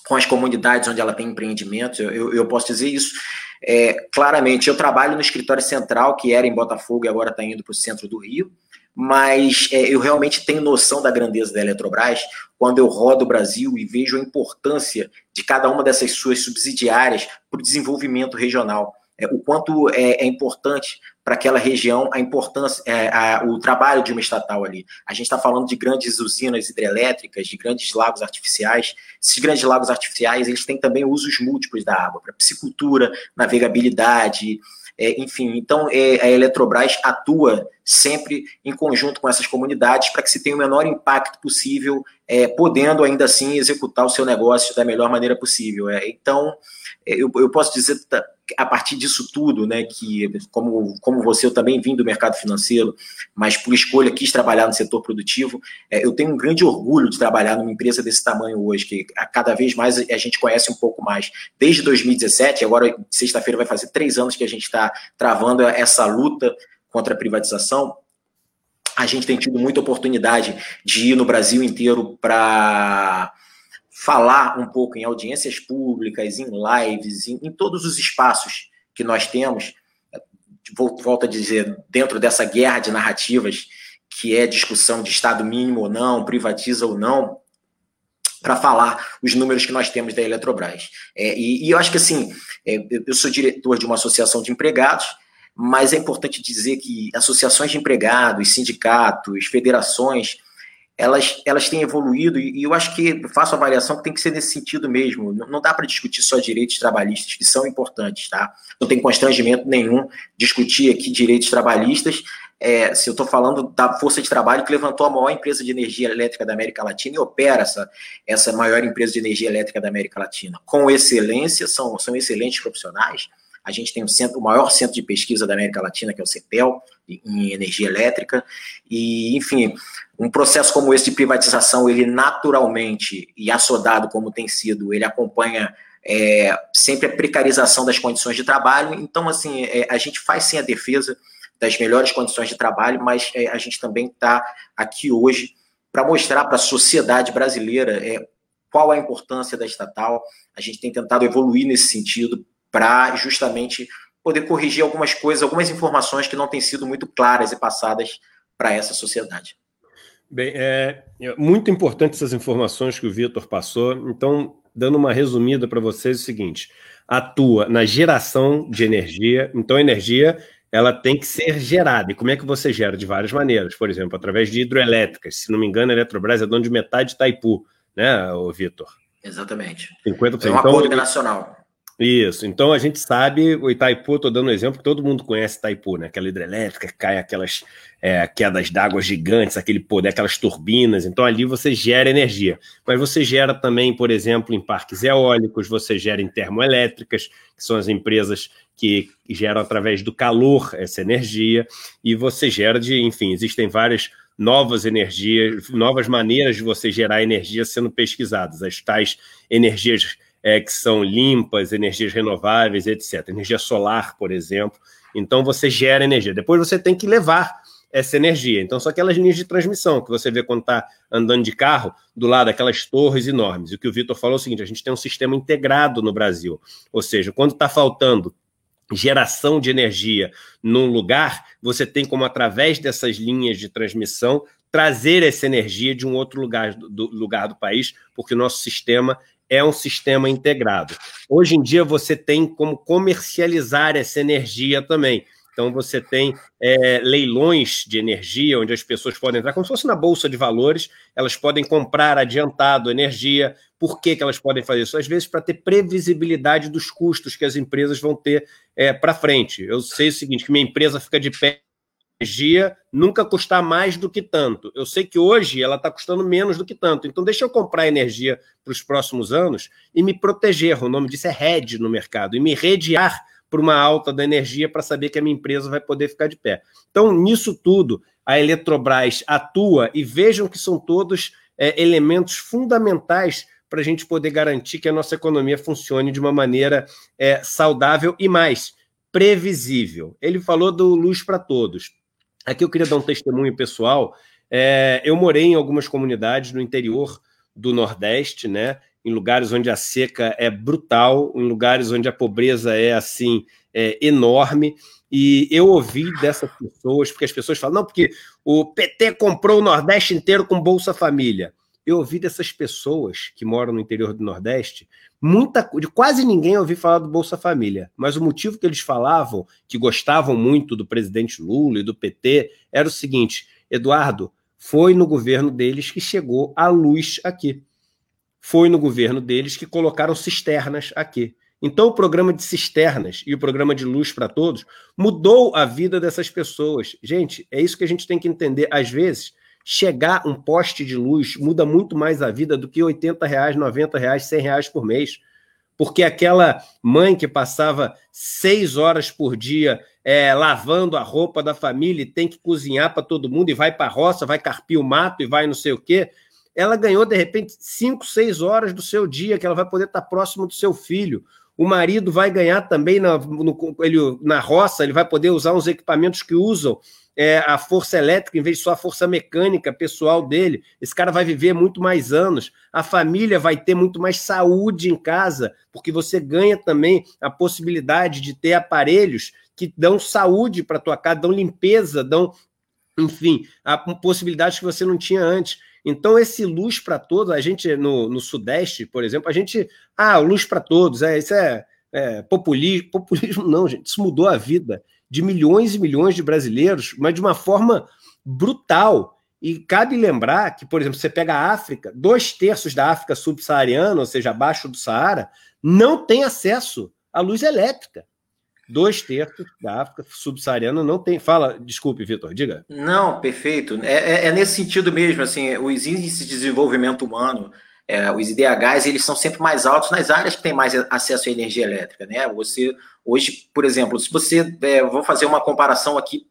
com as comunidades onde ela tem empreendimentos, eu, eu, eu posso dizer isso. É, claramente, eu trabalho no escritório central, que era em Botafogo e agora está indo para o centro do Rio, mas é, eu realmente tenho noção da grandeza da Eletrobras quando eu rodo o Brasil e vejo a importância de cada uma dessas suas subsidiárias para o desenvolvimento regional é, o quanto é, é importante para aquela região a importância, é, a, o trabalho de uma estatal ali. A gente está falando de grandes usinas hidrelétricas, de grandes lagos artificiais. Esses grandes lagos artificiais eles têm também usos múltiplos da água para piscicultura, navegabilidade, é, enfim. Então é, a Eletrobras atua sempre em conjunto com essas comunidades para que se tenha o menor impacto possível, é, podendo ainda assim executar o seu negócio da melhor maneira possível. É, então eu, eu posso dizer a partir disso tudo, né, que como, como você, eu também vim do mercado financeiro, mas por escolha quis trabalhar no setor produtivo, é, eu tenho um grande orgulho de trabalhar numa empresa desse tamanho hoje, que a cada vez mais a gente conhece um pouco mais. Desde 2017, agora sexta-feira vai fazer três anos que a gente está travando essa luta contra a privatização, a gente tem tido muita oportunidade de ir no Brasil inteiro para falar um pouco em audiências públicas, em lives, em, em todos os espaços que nós temos, volto a dizer, dentro dessa guerra de narrativas, que é discussão de Estado mínimo ou não, privatiza ou não, para falar os números que nós temos da Eletrobras. É, e, e, eu acho que assim, é, eu sou diretor de uma associação de empregados, mas é importante dizer que associações de empregados, sindicatos, federações, elas, elas têm evoluído e, eu acho que faço a avaliação que tem que ser nesse sentido mesmo. Não, não dá para discutir só direitos trabalhistas, que são importantes, tá? Não tem constrangimento nenhum discutir aqui direitos trabalhistas. É, se eu estou falando da força de trabalho que levantou a maior empresa de energia elétrica da América Latina e opera essa, essa maior empresa de energia elétrica da América Latina com excelência, são, são excelentes profissionais. A gente tem centro, o maior centro de pesquisa da América Latina, que é o CEPEL, em energia elétrica. E, enfim, um processo como esse de privatização, ele naturalmente, e assodado como tem sido, ele acompanha é, sempre a precarização das condições de trabalho. Então, assim, é, a gente faz sim a defesa das melhores condições de trabalho, mas é, a gente também está aqui hoje para mostrar para a sociedade brasileira é, qual a importância da estatal. A gente tem tentado evoluir nesse sentido para justamente poder corrigir algumas coisas, algumas informações que não têm sido muito claras e passadas para essa sociedade. Bem, é, é muito importante essas informações que o Vitor passou. Então, dando uma resumida para vocês, é o seguinte: atua na geração de energia. Então, a energia ela tem que ser gerada. E como é que você gera? De várias maneiras. Por exemplo, através de hidroelétricas. Se não me engano, a Eletrobras é dono de metade de Itaipu, né, o Vitor? Exatamente. 50%. É um acordo então, internacional. Isso, então a gente sabe, o Itaipu, estou dando um exemplo, todo mundo conhece Itaipu, né? Aquela hidrelétrica que cai aquelas é, quedas d'água gigantes, aquele poder, aquelas turbinas, então ali você gera energia. Mas você gera também, por exemplo, em parques eólicos, você gera em termoelétricas, que são as empresas que geram através do calor essa energia, e você gera de, enfim, existem várias novas energias, novas maneiras de você gerar energia sendo pesquisadas, as tais energias é, que são limpas, energias renováveis, etc. Energia solar, por exemplo. Então você gera energia. Depois você tem que levar essa energia. Então, são aquelas linhas de transmissão que você vê quando está andando de carro, do lado daquelas torres enormes. E o que o Vitor falou é o seguinte: a gente tem um sistema integrado no Brasil. Ou seja, quando está faltando geração de energia num lugar, você tem como, através dessas linhas de transmissão, trazer essa energia de um outro lugar do, lugar do país, porque o nosso sistema é um sistema integrado. Hoje em dia você tem como comercializar essa energia também. Então você tem é, leilões de energia, onde as pessoas podem entrar, como se fosse na Bolsa de Valores, elas podem comprar adiantado energia. Por que, que elas podem fazer isso? Às vezes para ter previsibilidade dos custos que as empresas vão ter é, para frente. Eu sei o seguinte, que minha empresa fica de pé energia nunca custar mais do que tanto. Eu sei que hoje ela está custando menos do que tanto. Então, deixa eu comprar energia para os próximos anos e me proteger. O nome disso é hedge no mercado. E me redear para uma alta da energia para saber que a minha empresa vai poder ficar de pé. Então, nisso tudo, a Eletrobras atua e vejam que são todos é, elementos fundamentais para a gente poder garantir que a nossa economia funcione de uma maneira é, saudável e mais previsível. Ele falou do luz para todos. Aqui eu queria dar um testemunho pessoal. É, eu morei em algumas comunidades no interior do Nordeste, né? Em lugares onde a seca é brutal, em lugares onde a pobreza é assim é, enorme. E eu ouvi dessas pessoas, porque as pessoas falam, não, porque o PT comprou o Nordeste inteiro com Bolsa Família. Eu ouvi dessas pessoas que moram no interior do Nordeste muita de quase ninguém ouvi falar do Bolsa Família, mas o motivo que eles falavam, que gostavam muito do presidente Lula e do PT, era o seguinte: Eduardo, foi no governo deles que chegou a luz aqui. Foi no governo deles que colocaram cisternas aqui. Então, o programa de cisternas e o programa de luz para todos mudou a vida dessas pessoas. Gente, é isso que a gente tem que entender. Às vezes, chegar um poste de luz muda muito mais a vida do que 80 reais, 90 reais, 100 reais por mês. porque aquela mãe que passava seis horas por dia é, lavando a roupa da família e tem que cozinhar para todo mundo e vai para a roça, vai carpir o mato e vai não sei o quê, ela ganhou, de repente, cinco, seis horas do seu dia que ela vai poder estar próximo do seu filho. O marido vai ganhar também na, no, ele, na roça, ele vai poder usar uns equipamentos que usam é, a força elétrica em vez de só a força mecânica pessoal dele. Esse cara vai viver muito mais anos. A família vai ter muito mais saúde em casa, porque você ganha também a possibilidade de ter aparelhos que dão saúde para tua casa, dão limpeza, dão, enfim, a possibilidade que você não tinha antes. Então, esse luz para todos, a gente no, no Sudeste, por exemplo, a gente. Ah, luz para todos, é, isso é, é populismo. Populismo não, gente, isso mudou a vida de milhões e milhões de brasileiros, mas de uma forma brutal. E cabe lembrar que, por exemplo, você pega a África, dois terços da África subsaariana, ou seja, abaixo do Saara, não tem acesso à luz elétrica. Dois terços da África subsaariana não tem. Fala, desculpe, Vitor, diga. Não, perfeito. É, é, é, nesse sentido mesmo, assim, os índices de desenvolvimento humano, é, os IDHs, eles são sempre mais altos nas áreas que têm mais acesso à energia elétrica, né? Você Hoje, por exemplo, se você. É, vou fazer uma comparação aqui,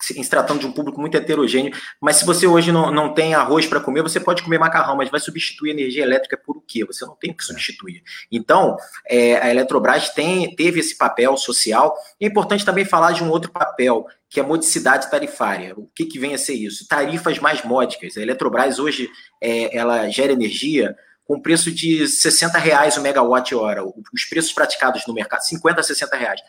se tratando de um público muito heterogêneo, mas se você hoje não, não tem arroz para comer, você pode comer macarrão, mas vai substituir energia elétrica por o quê? Você não tem o que substituir. Então, é, a Eletrobras tem, teve esse papel social. É importante também falar de um outro papel, que é a modicidade tarifária. O que, que vem a ser isso? Tarifas mais módicas. A Eletrobras hoje é, ela gera energia com preço de 60 reais o megawatt-hora. Os preços praticados no mercado, 50 a 60 reais,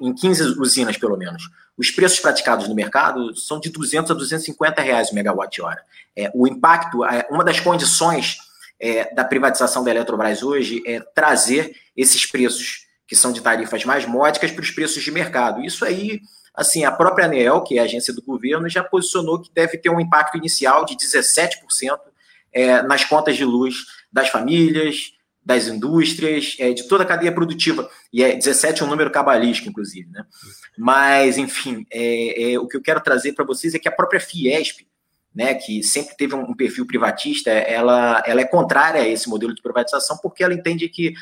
em 15 usinas pelo menos. Os preços praticados no mercado são de 200 a 250 reais o megawatt-hora. É, o impacto, uma das condições é, da privatização da Eletrobras hoje é trazer esses preços que são de tarifas mais módicas para os preços de mercado. Isso aí, assim, a própria ANEEL, que é a agência do governo, já posicionou que deve ter um impacto inicial de 17% é, nas contas de luz das famílias, das indústrias, é, de toda a cadeia produtiva. E é 17 é um número cabalístico, inclusive. Né? Mas, enfim, é, é o que eu quero trazer para vocês é que a própria Fiesp, né, que sempre teve um perfil privatista, ela, ela é contrária a esse modelo de privatização, porque ela entende que,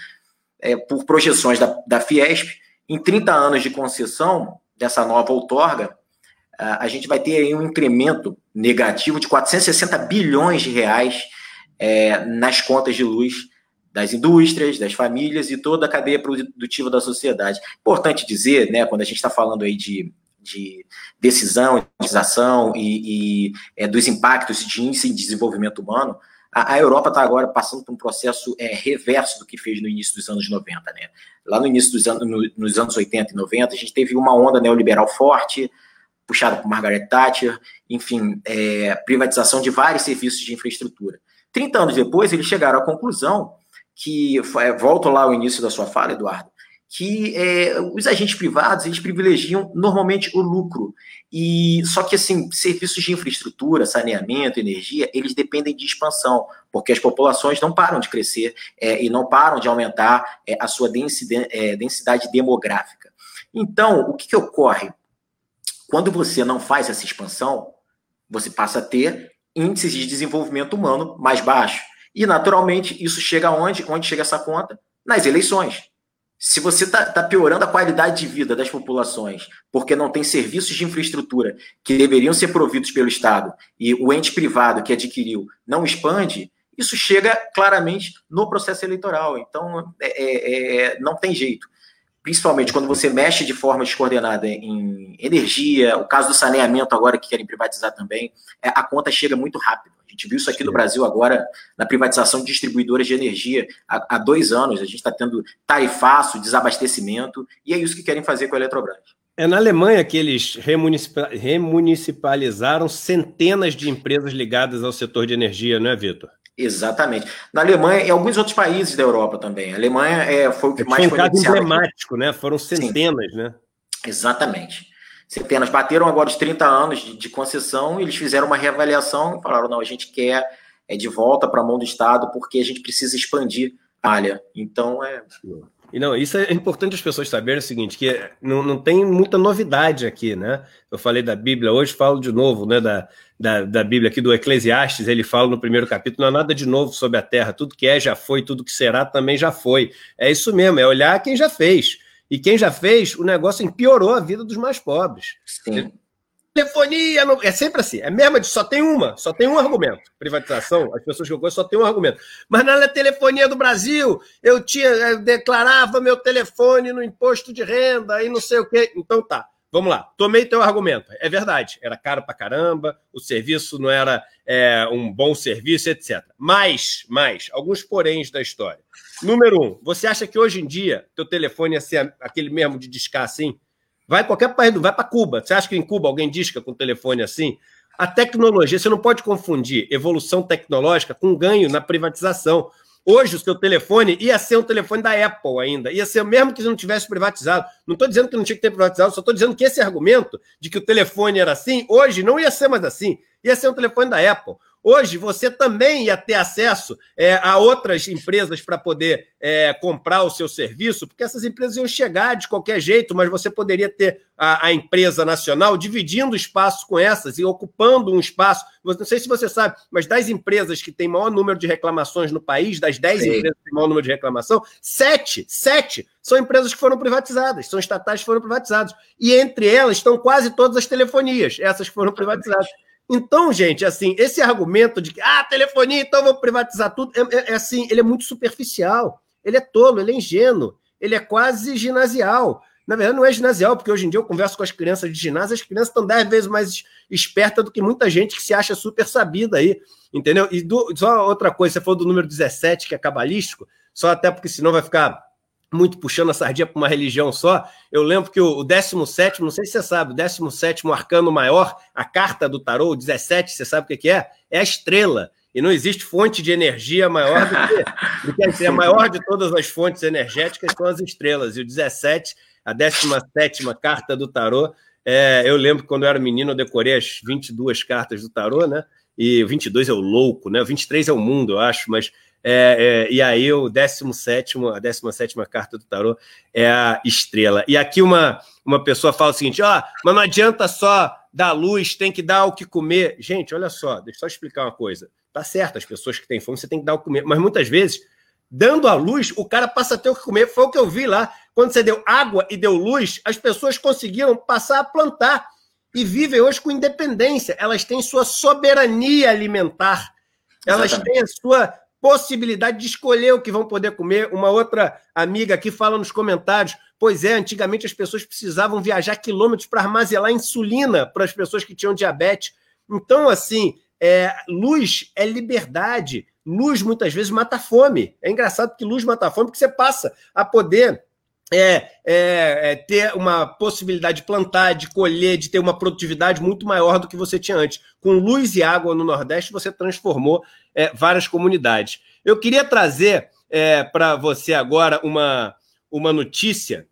é, por projeções da, da Fiesp, em 30 anos de concessão dessa nova outorga, a gente vai ter aí um incremento negativo de 460 bilhões de reais é, nas contas de luz das indústrias, das famílias e toda a cadeia produtiva da sociedade. Importante dizer, né, quando a gente está falando aí de, de decisão, de e, e é, dos impactos de índice de desenvolvimento humano, a, a Europa está agora passando por um processo é, reverso do que fez no início dos anos 90. Né? Lá no início dos anos, no, nos anos 80 e 90, a gente teve uma onda neoliberal forte, puxada por Margaret Thatcher, enfim, é, privatização de vários serviços de infraestrutura. 30 anos depois, eles chegaram à conclusão que, é, volto lá ao início da sua fala, Eduardo, que é, os agentes privados eles privilegiam normalmente o lucro e só que assim serviços de infraestrutura, saneamento, energia, eles dependem de expansão porque as populações não param de crescer é, e não param de aumentar é, a sua densidade, é, densidade demográfica. Então, o que, que ocorre quando você não faz essa expansão? Você passa a ter índices de desenvolvimento humano mais baixos. E, naturalmente, isso chega aonde? Onde chega essa conta? Nas eleições. Se você está tá piorando a qualidade de vida das populações porque não tem serviços de infraestrutura que deveriam ser providos pelo Estado e o ente privado que adquiriu não expande, isso chega claramente no processo eleitoral. Então, é, é, é não tem jeito principalmente quando você mexe de forma descoordenada em energia, o caso do saneamento agora que querem privatizar também, é, a conta chega muito rápido. A gente viu isso aqui no Brasil agora na privatização de distribuidoras de energia há, há dois anos. A gente está tendo tarifaço, desabastecimento, e é isso que querem fazer com a Eletrobras. É na Alemanha que eles remunicipalizaram centenas de empresas ligadas ao setor de energia, não é, Vitor? Exatamente. Na Alemanha e alguns outros países da Europa também. A Alemanha é, foi o que mais foi. um caso emblemático, aqui. né? Foram centenas, Sim. né? Exatamente. Centenas. Bateram agora os 30 anos de, de concessão e eles fizeram uma reavaliação e falaram: não, a gente quer é, de volta para a mão do Estado porque a gente precisa expandir a malha. Então, é, E não, isso é importante as pessoas saberem o seguinte, que não, não tem muita novidade aqui, né? Eu falei da Bíblia, hoje falo de novo, né, da, da, da Bíblia aqui do Eclesiastes, ele fala no primeiro capítulo, não há nada de novo sobre a terra, tudo que é já foi, tudo que será também já foi. É isso mesmo, é olhar quem já fez. E quem já fez, o negócio empiorou a vida dos mais pobres. Sim. Telefonia, não... é sempre assim, é mesmo, só tem uma, só tem um argumento. Privatização, as pessoas que eu conheço só tem um argumento. Mas na telefonia do Brasil, eu tinha, eu declarava meu telefone no imposto de renda e não sei o quê. Então tá, vamos lá, tomei teu argumento. É verdade, era caro pra caramba, o serviço não era é, um bom serviço, etc. Mas, mais, alguns poréns da história. Número um, você acha que hoje em dia teu telefone ia ser aquele mesmo de discar assim? Vai qualquer país, vai para Cuba. Você acha que em Cuba alguém disca com telefone assim? A tecnologia, você não pode confundir evolução tecnológica com ganho na privatização. Hoje, o seu telefone ia ser um telefone da Apple ainda, ia ser mesmo que não tivesse privatizado. Não estou dizendo que não tinha que ter privatizado, só estou dizendo que esse argumento de que o telefone era assim, hoje não ia ser mais assim, ia ser um telefone da Apple. Hoje você também ia ter acesso é, a outras empresas para poder é, comprar o seu serviço, porque essas empresas iam chegar de qualquer jeito, mas você poderia ter a, a empresa nacional dividindo espaço com essas e ocupando um espaço. Não sei se você sabe, mas das empresas que têm maior número de reclamações no país, das 10 empresas que têm maior número de reclamação, sete, sete são empresas que foram privatizadas, são estatais que foram privatizadas. E entre elas estão quase todas as telefonias, essas que foram privatizadas. Então, gente, assim, esse argumento de que, ah, telefonia, então vou privatizar tudo, é, é, é, assim, ele é muito superficial, ele é tolo, ele é ingênuo, ele é quase ginasial. Na verdade, não é ginasial, porque hoje em dia eu converso com as crianças de ginásio, as crianças estão dez vezes mais espertas do que muita gente que se acha super sabida aí, entendeu? E do, só outra coisa, você falou do número 17, que é cabalístico, só até porque senão vai ficar muito puxando a sardinha para uma religião só. Eu lembro que o, 17, não sei se você sabe, o 17 arcano maior, a carta do tarô, o 17, você sabe o que é? É a estrela. E não existe fonte de energia maior do que, do que a, a maior de todas as fontes energéticas são as estrelas. E o 17, a 17 carta do tarô, é, eu lembro que quando eu era menino, eu decorei as 22 cartas do tarô, né? E o 22 é o louco, né? O 23 é o mundo, eu acho, mas é, é, e aí o 17, a 17 carta do tarô é a estrela. E aqui uma, uma pessoa fala o seguinte: ó, ah, mas não adianta só dar luz, tem que dar o que comer. Gente, olha só, deixa eu só explicar uma coisa. Tá certo, as pessoas que têm fome, você tem que dar o que comer, mas muitas vezes, dando a luz, o cara passa a ter o que comer. Foi o que eu vi lá. Quando você deu água e deu luz, as pessoas conseguiram passar a plantar e vivem hoje com independência. Elas têm sua soberania alimentar. Elas Exatamente. têm a sua possibilidade de escolher o que vão poder comer. Uma outra amiga aqui fala nos comentários: pois é, antigamente as pessoas precisavam viajar quilômetros para armazenar insulina para as pessoas que tinham diabetes. Então, assim, é, luz é liberdade. Luz muitas vezes mata fome. É engraçado que luz mata fome porque você passa a poder é, é, é, ter uma possibilidade de plantar, de colher, de ter uma produtividade muito maior do que você tinha antes. Com luz e água no Nordeste, você transformou é, várias comunidades. Eu queria trazer é, para você agora uma, uma notícia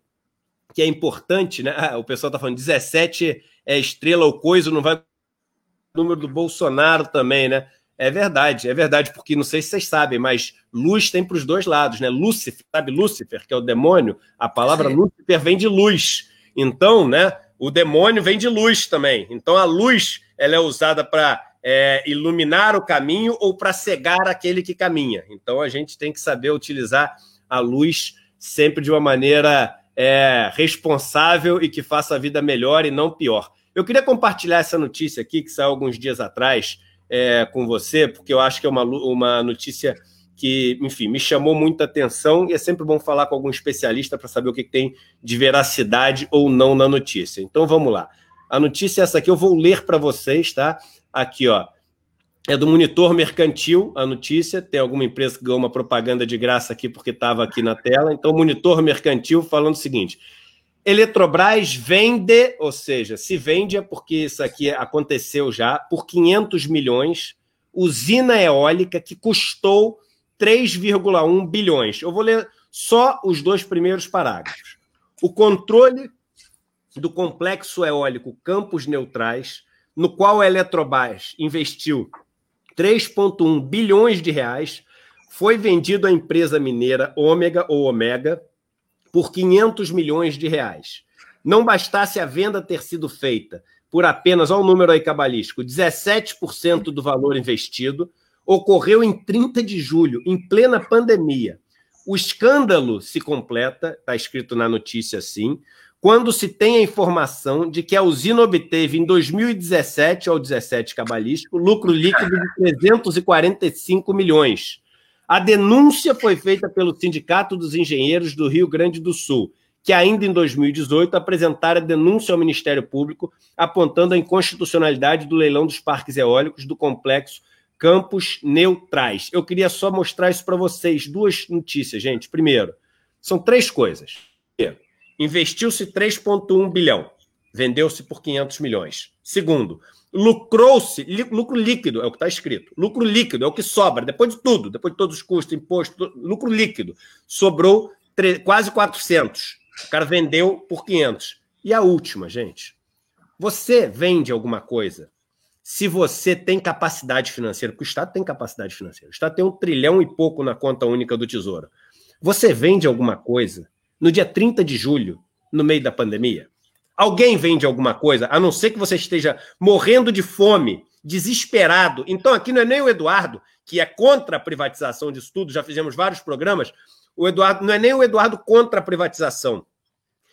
que é importante, né? O pessoal está falando 17 é estrela ou coisa, não vai número do Bolsonaro também, né? É verdade, é verdade, porque não sei se vocês sabem, mas luz tem para os dois lados, né? Lúcifer, sabe Lúcifer, que é o demônio? A palavra Sim. Lúcifer vem de luz. Então, né? O demônio vem de luz também. Então, a luz ela é usada para é, iluminar o caminho ou para cegar aquele que caminha. Então, a gente tem que saber utilizar a luz sempre de uma maneira é, responsável e que faça a vida melhor e não pior. Eu queria compartilhar essa notícia aqui que saiu alguns dias atrás é, com você, porque eu acho que é uma, uma notícia que, enfim, me chamou muita atenção e é sempre bom falar com algum especialista para saber o que tem de veracidade ou não na notícia. Então vamos lá. A notícia é essa aqui, eu vou ler para vocês, tá? Aqui, ó. É do Monitor Mercantil a notícia. Tem alguma empresa que ganhou uma propaganda de graça aqui porque estava aqui na tela. Então, Monitor Mercantil falando o seguinte: Eletrobras vende, ou seja, se vende é porque isso aqui aconteceu já, por 500 milhões, usina eólica que custou 3,1 bilhões. Eu vou ler só os dois primeiros parágrafos. O controle do complexo eólico Campos Neutrais, no qual a Eletrobras investiu 3,1 bilhões de reais, foi vendido à empresa mineira Ômega ou Omega por 500 milhões de reais. Não bastasse a venda ter sido feita por apenas, olha o número aí cabalístico, 17% do valor investido, ocorreu em 30 de julho, em plena pandemia. O escândalo se completa, está escrito na notícia assim, quando se tem a informação de que a usina obteve em 2017 ao 17 cabalístico lucro líquido de 345 milhões. A denúncia foi feita pelo Sindicato dos Engenheiros do Rio Grande do Sul, que ainda em 2018 apresentara denúncia ao Ministério Público apontando a inconstitucionalidade do leilão dos parques eólicos do complexo Campos Neutrais. Eu queria só mostrar isso para vocês, duas notícias, gente. Primeiro, são três coisas. Primeiro, investiu-se 3,1 bilhão, vendeu-se por 500 milhões. Segundo, lucrou-se, lucro líquido, é o que está escrito. Lucro líquido é o que sobra, depois de tudo, depois de todos os custos, imposto, lucro líquido. Sobrou quase 400. O cara vendeu por 500. E a última, gente. Você vende alguma coisa se você tem capacidade financeira, porque o Estado tem capacidade financeira. O Estado tem um trilhão e pouco na conta única do Tesouro. Você vende alguma coisa no dia 30 de julho, no meio da pandemia? Alguém vende alguma coisa, a não ser que você esteja morrendo de fome, desesperado. Então, aqui não é nem o Eduardo, que é contra a privatização disso tudo, já fizemos vários programas. O Eduardo não é nem o Eduardo contra a privatização.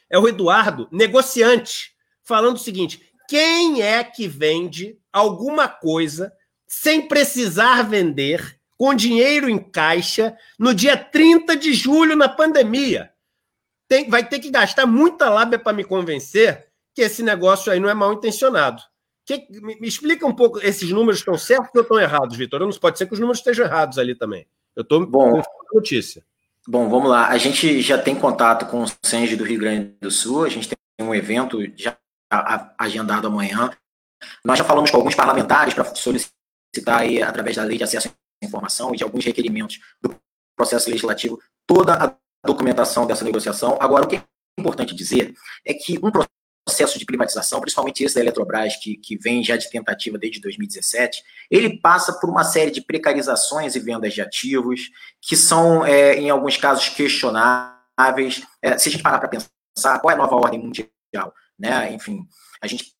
É o Eduardo negociante, falando o seguinte: quem é que vende alguma coisa sem precisar vender, com dinheiro em caixa, no dia 30 de julho, na pandemia? Tem, vai ter que gastar muita lábia para me convencer que esse negócio aí não é mal intencionado. Que, me, me, explica um pouco, esses números estão certos ou estão errados, Vitor? Não pode ser que os números estejam errados ali também. Eu estou com notícia. Bom, vamos lá. A gente já tem contato com o CENG do Rio Grande do Sul, a gente tem um evento já agendado amanhã. Nós já falamos com alguns parlamentares para solicitar aí, através da lei de acesso à informação e de alguns requerimentos do processo legislativo, toda a documentação dessa negociação. Agora, o que é importante dizer é que um processo de privatização, principalmente esse da Eletrobras, que, que vem já de tentativa desde 2017, ele passa por uma série de precarizações e vendas de ativos, que são, é, em alguns casos, questionáveis. É, se a gente parar para pensar, qual é a nova ordem mundial? Né? Enfim, a gente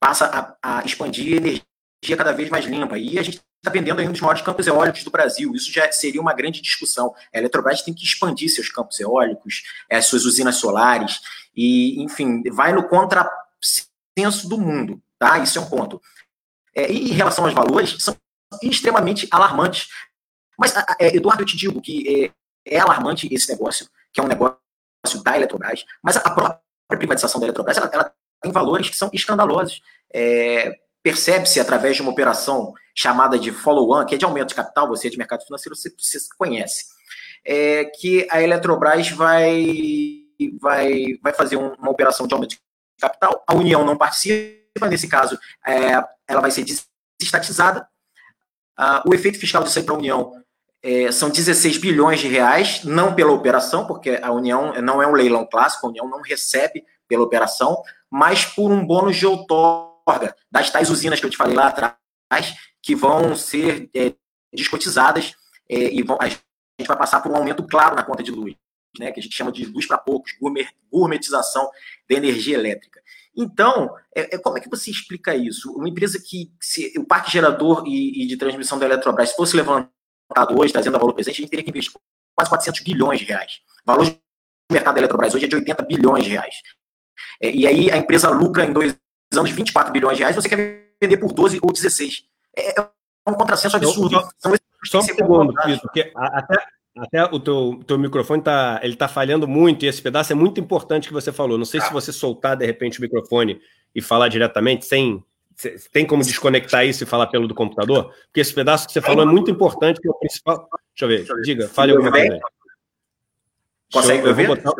passa a, a expandir energia cada vez mais limpa, e a gente está vendendo um dos maiores campos eólicos do Brasil. Isso já seria uma grande discussão. A Eletrobras tem que expandir seus campos eólicos, as suas usinas solares, e, enfim, vai no contrassenso do mundo. Tá? Isso é um ponto. É, e em relação aos valores, são extremamente alarmantes. Mas, é, Eduardo, eu te digo que é, é, alarmante esse negócio, que é um negócio da Eletrobras, mas a própria privatização da Eletrobras ela, ela tem valores que são escandalosos. É, percebe-se através de uma operação chamada de follow-on, que é de aumento de capital, você é de mercado financeiro, você, você conhece, é que a Eletrobras vai, vai, vai fazer uma operação de aumento de capital, a União não participa, nesse caso, é, ela vai ser desestatizada, ah, o efeito fiscal disso aí para a União é, são 16 bilhões de reais, não pela operação, porque a União não é um leilão clássico, a União não recebe pela operação, mas por um bônus de outorga das tais usinas que eu te falei lá atrás, que vão ser é, descotizadas é, e vão, a gente vai passar por um aumento claro na conta de luz, né, que a gente chama de luz para poucos, gourmetização da energia elétrica. Então, é, é, como é que você explica isso? Uma empresa que, se o parque gerador e, e de transmissão da Eletrobras fosse levantado hoje, trazendo a valor presente, a gente teria que investir quase 400 bilhões de reais. O valor de mercado da Eletrobras hoje é de 80 bilhões de reais. É, e aí a empresa lucra em dois anos 24 bilhões de reais, você quer vender por 12 ou 16. É, é um contrassenso absurdo. Só, só um segundo, porque até, até o teu, teu microfone tá, ele tá falhando muito, e esse pedaço é muito importante que você falou. Não sei se você soltar, de repente, o microfone e falar diretamente, sem. Tem como desconectar isso e falar pelo do computador? Porque esse pedaço que você falou é muito importante, que é o principal. Deixa eu ver, diga, fale alguma coisa. Consegue eu, eu vou botar,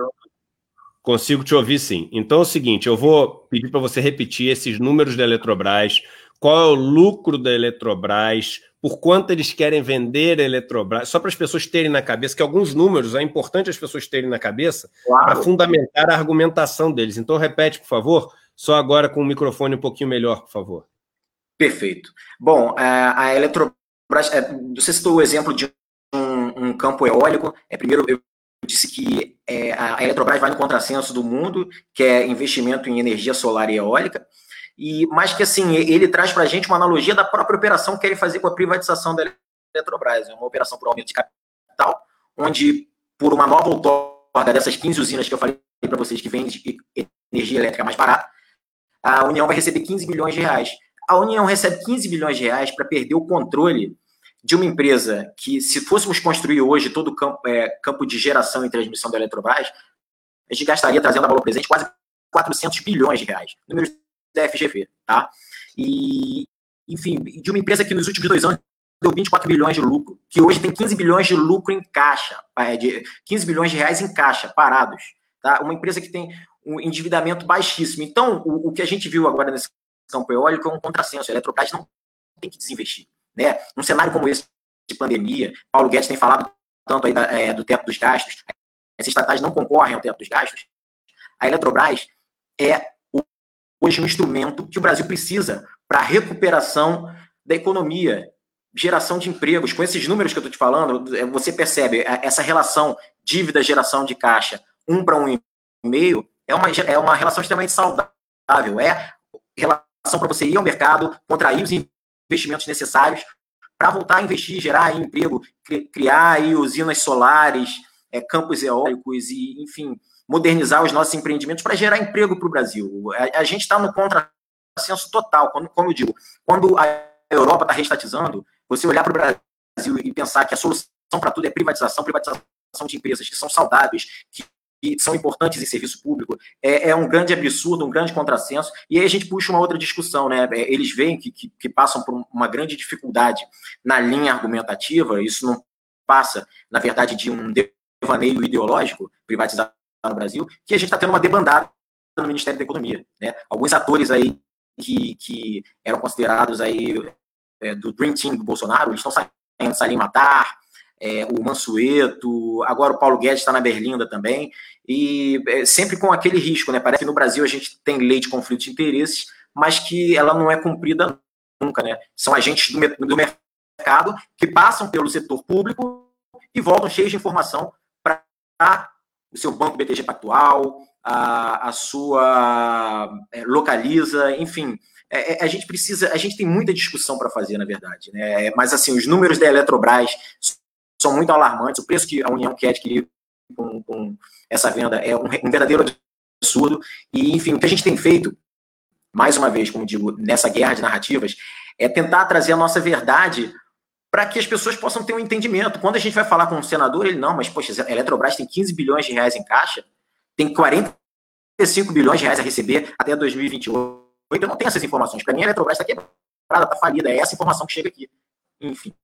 Consigo te ouvir sim. Então é o seguinte, eu vou pedir para você repetir esses números da Eletrobras, qual é o lucro da Eletrobras, por quanto eles querem vender a Eletrobras, só para as pessoas terem na cabeça, que alguns números é importante as pessoas terem na cabeça claro. para fundamentar a argumentação deles. Então repete, por favor, só agora com o microfone um pouquinho melhor, por favor. Perfeito. Bom, é, a Eletrobras, é, você citou o exemplo de um, um campo eólico. É, primeiro, eu disse que é, a Eletrobras vai no contrassenso do mundo, que é investimento em energia solar e eólica, e mas que assim ele traz para a gente uma analogia da própria operação que querem fazer com a privatização da Eletrobras, é uma operação por aumento de capital, onde por uma nova outorga dessas 15 usinas que eu falei para vocês que vendem energia elétrica mais barata, a União vai receber 15 bilhões de reais. A União recebe 15 bilhões de reais para perder o controle de uma empresa que, se fôssemos construir hoje todo o campo, é, campo de geração e transmissão da Eletrobras, a gente gastaria, trazendo a valor presente, quase 400 bilhões de reais. Números da FGV, tá? E, enfim, de uma empresa que nos últimos dois anos deu 24 bilhões de lucro, que hoje tem 15 bilhões de lucro em caixa, é, de 15 bilhões de reais em caixa, parados. Tá? Uma empresa que tem um endividamento baixíssimo. Então, o, o que a gente viu agora nesse campo eólico é um contrassenso. A Eletrobras não tem que desinvestir. Né? Um cenário como esse de pandemia, Paulo Guedes tem falado tanto aí da, é, do teto dos gastos, essas estatais não concorrem ao teto dos gastos. A Eletrobras é hoje um instrumento que o Brasil precisa para a recuperação da economia, geração de empregos. Com esses números que eu estou te falando, é, você percebe essa relação dívida-geração de caixa, um para um e meio, é uma, é uma relação extremamente saudável. É relação para você ir ao mercado, contrair os investimentos necessários para voltar a investir, gerar emprego, criar usinas solares, é, campos eólicos e, enfim, modernizar os nossos empreendimentos para gerar emprego para o Brasil. A, a gente está no contrassenso total, quando, como eu digo, quando a Europa está restatizando, você olhar para o Brasil e pensar que a solução para tudo é privatização, privatização de empresas que são saudáveis, que que são importantes em serviço público, é, é, um grande absurdo, um grande contrassenso, e aí a gente puxa uma outra discussão, né? É, eles veem que, que, que, passam por uma grande dificuldade na linha argumentativa, isso não passa, na verdade, de um devaneio ideológico privatizado no Brasil, que a gente está tendo uma debandada no Ministério da Economia, né? Alguns atores aí que, que eram considerados aí é, do Dream Team do Bolsonaro, eles estão saindo, Salim Matar, é, o Mansueto, agora o Paulo Guedes está na Berlinda também, e é, sempre com aquele risco, né? Parece que no Brasil a gente tem lei de conflito de interesses, mas que ela não é cumprida nunca, né? São agentes do, do mercado que passam pelo setor público e voltam cheios de informação para o seu banco BTG Pactual, a, a sua é, localiza, enfim. É, é, a gente precisa, a gente tem muita discussão para fazer, na verdade, né? Mas assim, os números da Eletrobras são muito alarmantes. O preço que a União quer adquirir com, com essa venda é um, um, verdadeiro absurdo. E, enfim, o que a gente tem feito, mais uma vez, como digo, nessa guerra de narrativas, é tentar trazer a nossa verdade para que as pessoas possam ter um entendimento. Quando a gente vai falar com um senador, ele não, mas, poxa, a Eletrobras tem 15 bilhões de reais em caixa, tem 45 bilhões de reais a receber até 2028. Eu não tenho essas informações. Para mim, a Eletrobras está quebrada, está falida. É essa informação que chega aqui. Enfim.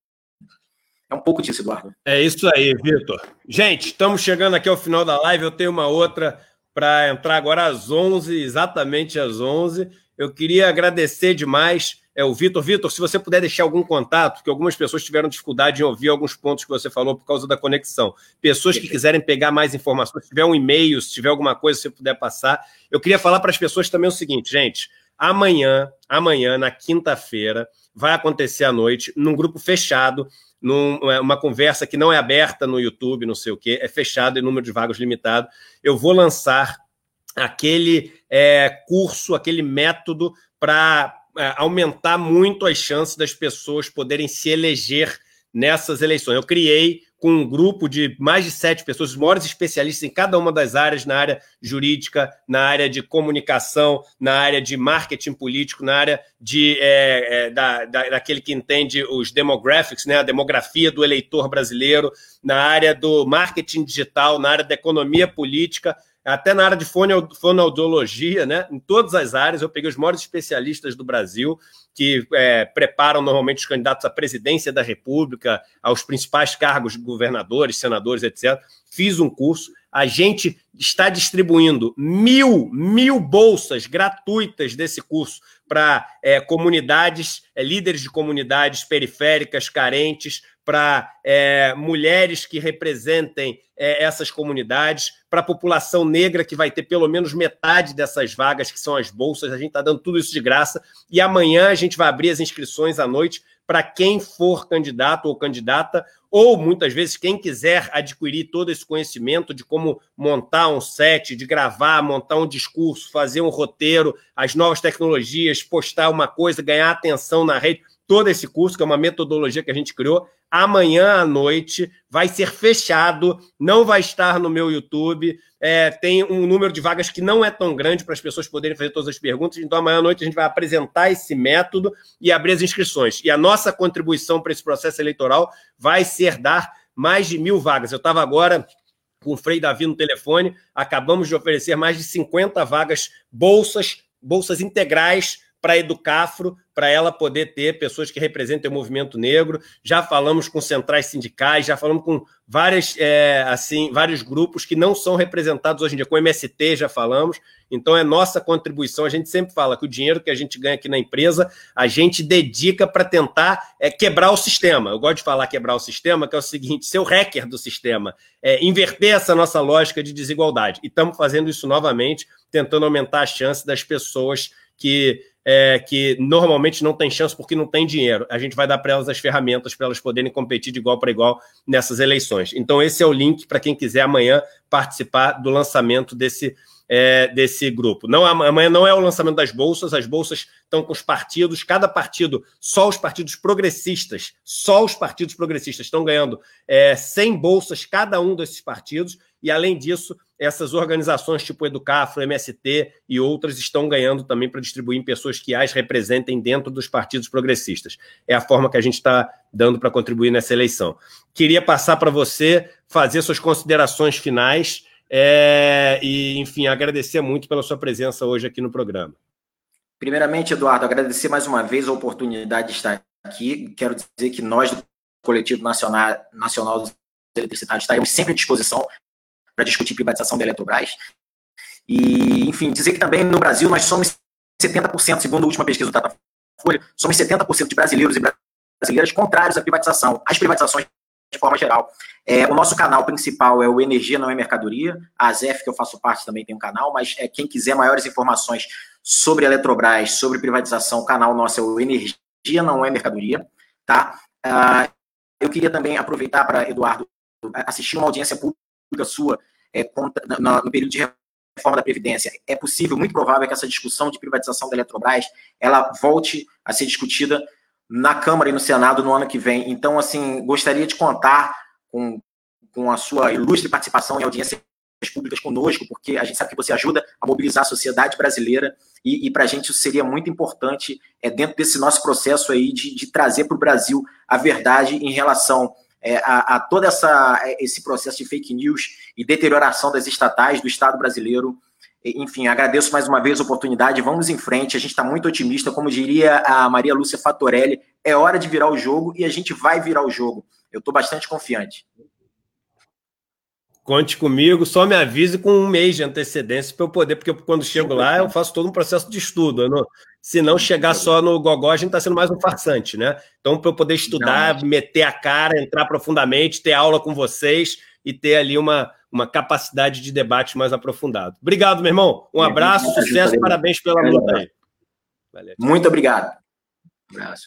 É um pouco disso, Eduardo. É isso aí, Vitor. Gente, estamos chegando aqui ao final da live. Eu tenho uma outra para entrar agora às 11, exatamente às 11. Eu queria agradecer demais é, o Vitor. Vitor, se você puder deixar algum contato, porque algumas pessoas tiveram dificuldade em ouvir alguns pontos que você falou por causa da conexão. Pessoas que quiserem pegar mais informações, se tiver um e-mail, se tiver alguma coisa, se você puder passar. Eu queria falar para as pessoas também o seguinte, gente. Amanhã, amanhã, na quinta-feira, vai acontecer à noite, num grupo fechado, numa é, conversa que não é aberta no YouTube, não sei o quê, é fechado em número de vagas limitado. Eu vou lançar aquele é, curso, aquele método para é, aumentar muito as chances das pessoas poderem se eleger nessas eleições. Eu criei com um grupo de mais de sete pessoas, os maiores especialistas em cada uma das áreas, na área jurídica, na área de comunicação, na área de marketing político, na área de é, é, da, da, daquele que entende os demographics, né, a demografia do eleitor brasileiro, na área do marketing digital, na área da economia política, até na área de fonoaudiologia, né? Em todas as áreas, eu peguei os maiores especialistas do Brasil que é, preparam normalmente os candidatos à presidência da República, aos principais cargos de governadores, senadores, etc. Fiz um curso. A gente está distribuindo mil, mil bolsas gratuitas desse curso para é, comunidades, é, líderes de comunidades periféricas, carentes, para é, mulheres que representem é, essas comunidades, para a população negra, que vai ter pelo menos metade dessas vagas, que são as bolsas. A gente está dando tudo isso de graça. E amanhã a gente vai abrir as inscrições à noite para quem for candidato ou candidata, ou muitas vezes quem quiser adquirir todo esse conhecimento de como montar um set, de gravar, montar um discurso, fazer um roteiro, as novas tecnologias, postar uma coisa, ganhar atenção na rede todo esse curso, que é uma metodologia que a gente criou, amanhã à noite vai ser fechado, não vai estar no meu YouTube. É, tem um número de vagas que não é tão grande para as pessoas poderem fazer todas as perguntas. Então, amanhã à noite a gente vai apresentar esse método e abrir as inscrições. E a nossa contribuição para esse processo eleitoral vai ser dar mais de mil vagas. Eu estava agora com o Frei Davi no telefone, acabamos de oferecer mais de 50 vagas, bolsas, bolsas integrais para a Educafro, para ela poder ter pessoas que representem o movimento negro. Já falamos com centrais sindicais, já falamos com várias, é, assim, vários grupos que não são representados hoje em dia, com o MST já falamos. Então é nossa contribuição. A gente sempre fala que o dinheiro que a gente ganha aqui na empresa, a gente dedica para tentar é, quebrar o sistema. Eu gosto de falar quebrar o sistema, que é o seguinte: ser o hacker do sistema, é, inverter essa nossa lógica de desigualdade. E estamos fazendo isso novamente, tentando aumentar a chance das pessoas que é, que normalmente não tem chance porque não tem dinheiro. A gente vai dar para elas as ferramentas para elas poderem competir de igual para igual nessas eleições. Então, esse é o link para quem quiser amanhã participar do lançamento desse, é, desse grupo. Não, amanhã não é o lançamento das bolsas, as bolsas estão com os partidos, cada partido, só os partidos progressistas, só os partidos progressistas estão ganhando é, 100 bolsas cada um desses partidos, e além disso, essas organizações tipo Educafro, MST e outras estão ganhando também para distribuir em pessoas que as representem dentro dos partidos progressistas. É a forma que a gente está dando para contribuir nessa eleição. Queria passar para você fazer suas considerações finais é, e, enfim, agradecer muito pela sua presença hoje aqui no programa. Primeiramente, Eduardo, agradecer mais uma vez a oportunidade de estar aqui. Quero dizer que nós, do Coletivo Nacional, Nacional dos Eletricitários, estaremos sempre à disposição para discutir privatização da Eletrobras. E, enfim, dizer que também no Brasil nós somos 70%, segundo a última pesquisa do Datafolha, somos 70% de brasileiros e brasileiras contrários à privatização, às privatizações de forma geral. É, o nosso canal principal é o Energia Não é Mercadoria, a ZEF, que eu faço parte, também tem um canal, mas é, quem quiser maiores informações sobre a Eletrobras, sobre privatização, o canal nosso é o Energia Não é Mercadoria, tá? Ah, eu queria também aproveitar para, Eduardo, assistir uma audiência pública sua é, contra, no, no período de reforma da Previdência, é possível, muito provável, que essa discussão de privatização da Eletrobras ela volte a ser discutida na Câmara e no Senado no ano que vem. Então, assim, gostaria de contar com, com a sua ilustre participação em audiências públicas conosco, porque a gente sabe que você ajuda a mobilizar a sociedade brasileira e, e para a gente isso seria muito importante é, dentro desse nosso processo aí de, de trazer para o Brasil a verdade em relação é, a, a todo essa, é, esse processo de fake news e deterioração das estatais do Estado brasileiro. Enfim, agradeço mais uma vez a oportunidade. Vamos em frente. A gente está muito otimista. Como diria a Maria Lúcia Fatorelli, é hora de virar o jogo e a gente vai virar o jogo. Eu estou bastante confiante. Conte comigo, só me avise com um mês de antecedência para eu poder, porque quando chego lá eu faço todo um processo de estudo. Não, se não chegar só no gogó, a gente está sendo mais um farsante, né? Então, para eu poder estudar, não, meter a cara, entrar profundamente, ter aula com vocês e ter ali uma, uma capacidade de debate mais aprofundado. Obrigado, meu irmão. Um abraço, sucesso, parabéns pela luta aí. Valeu. Muito obrigado. Um abraço.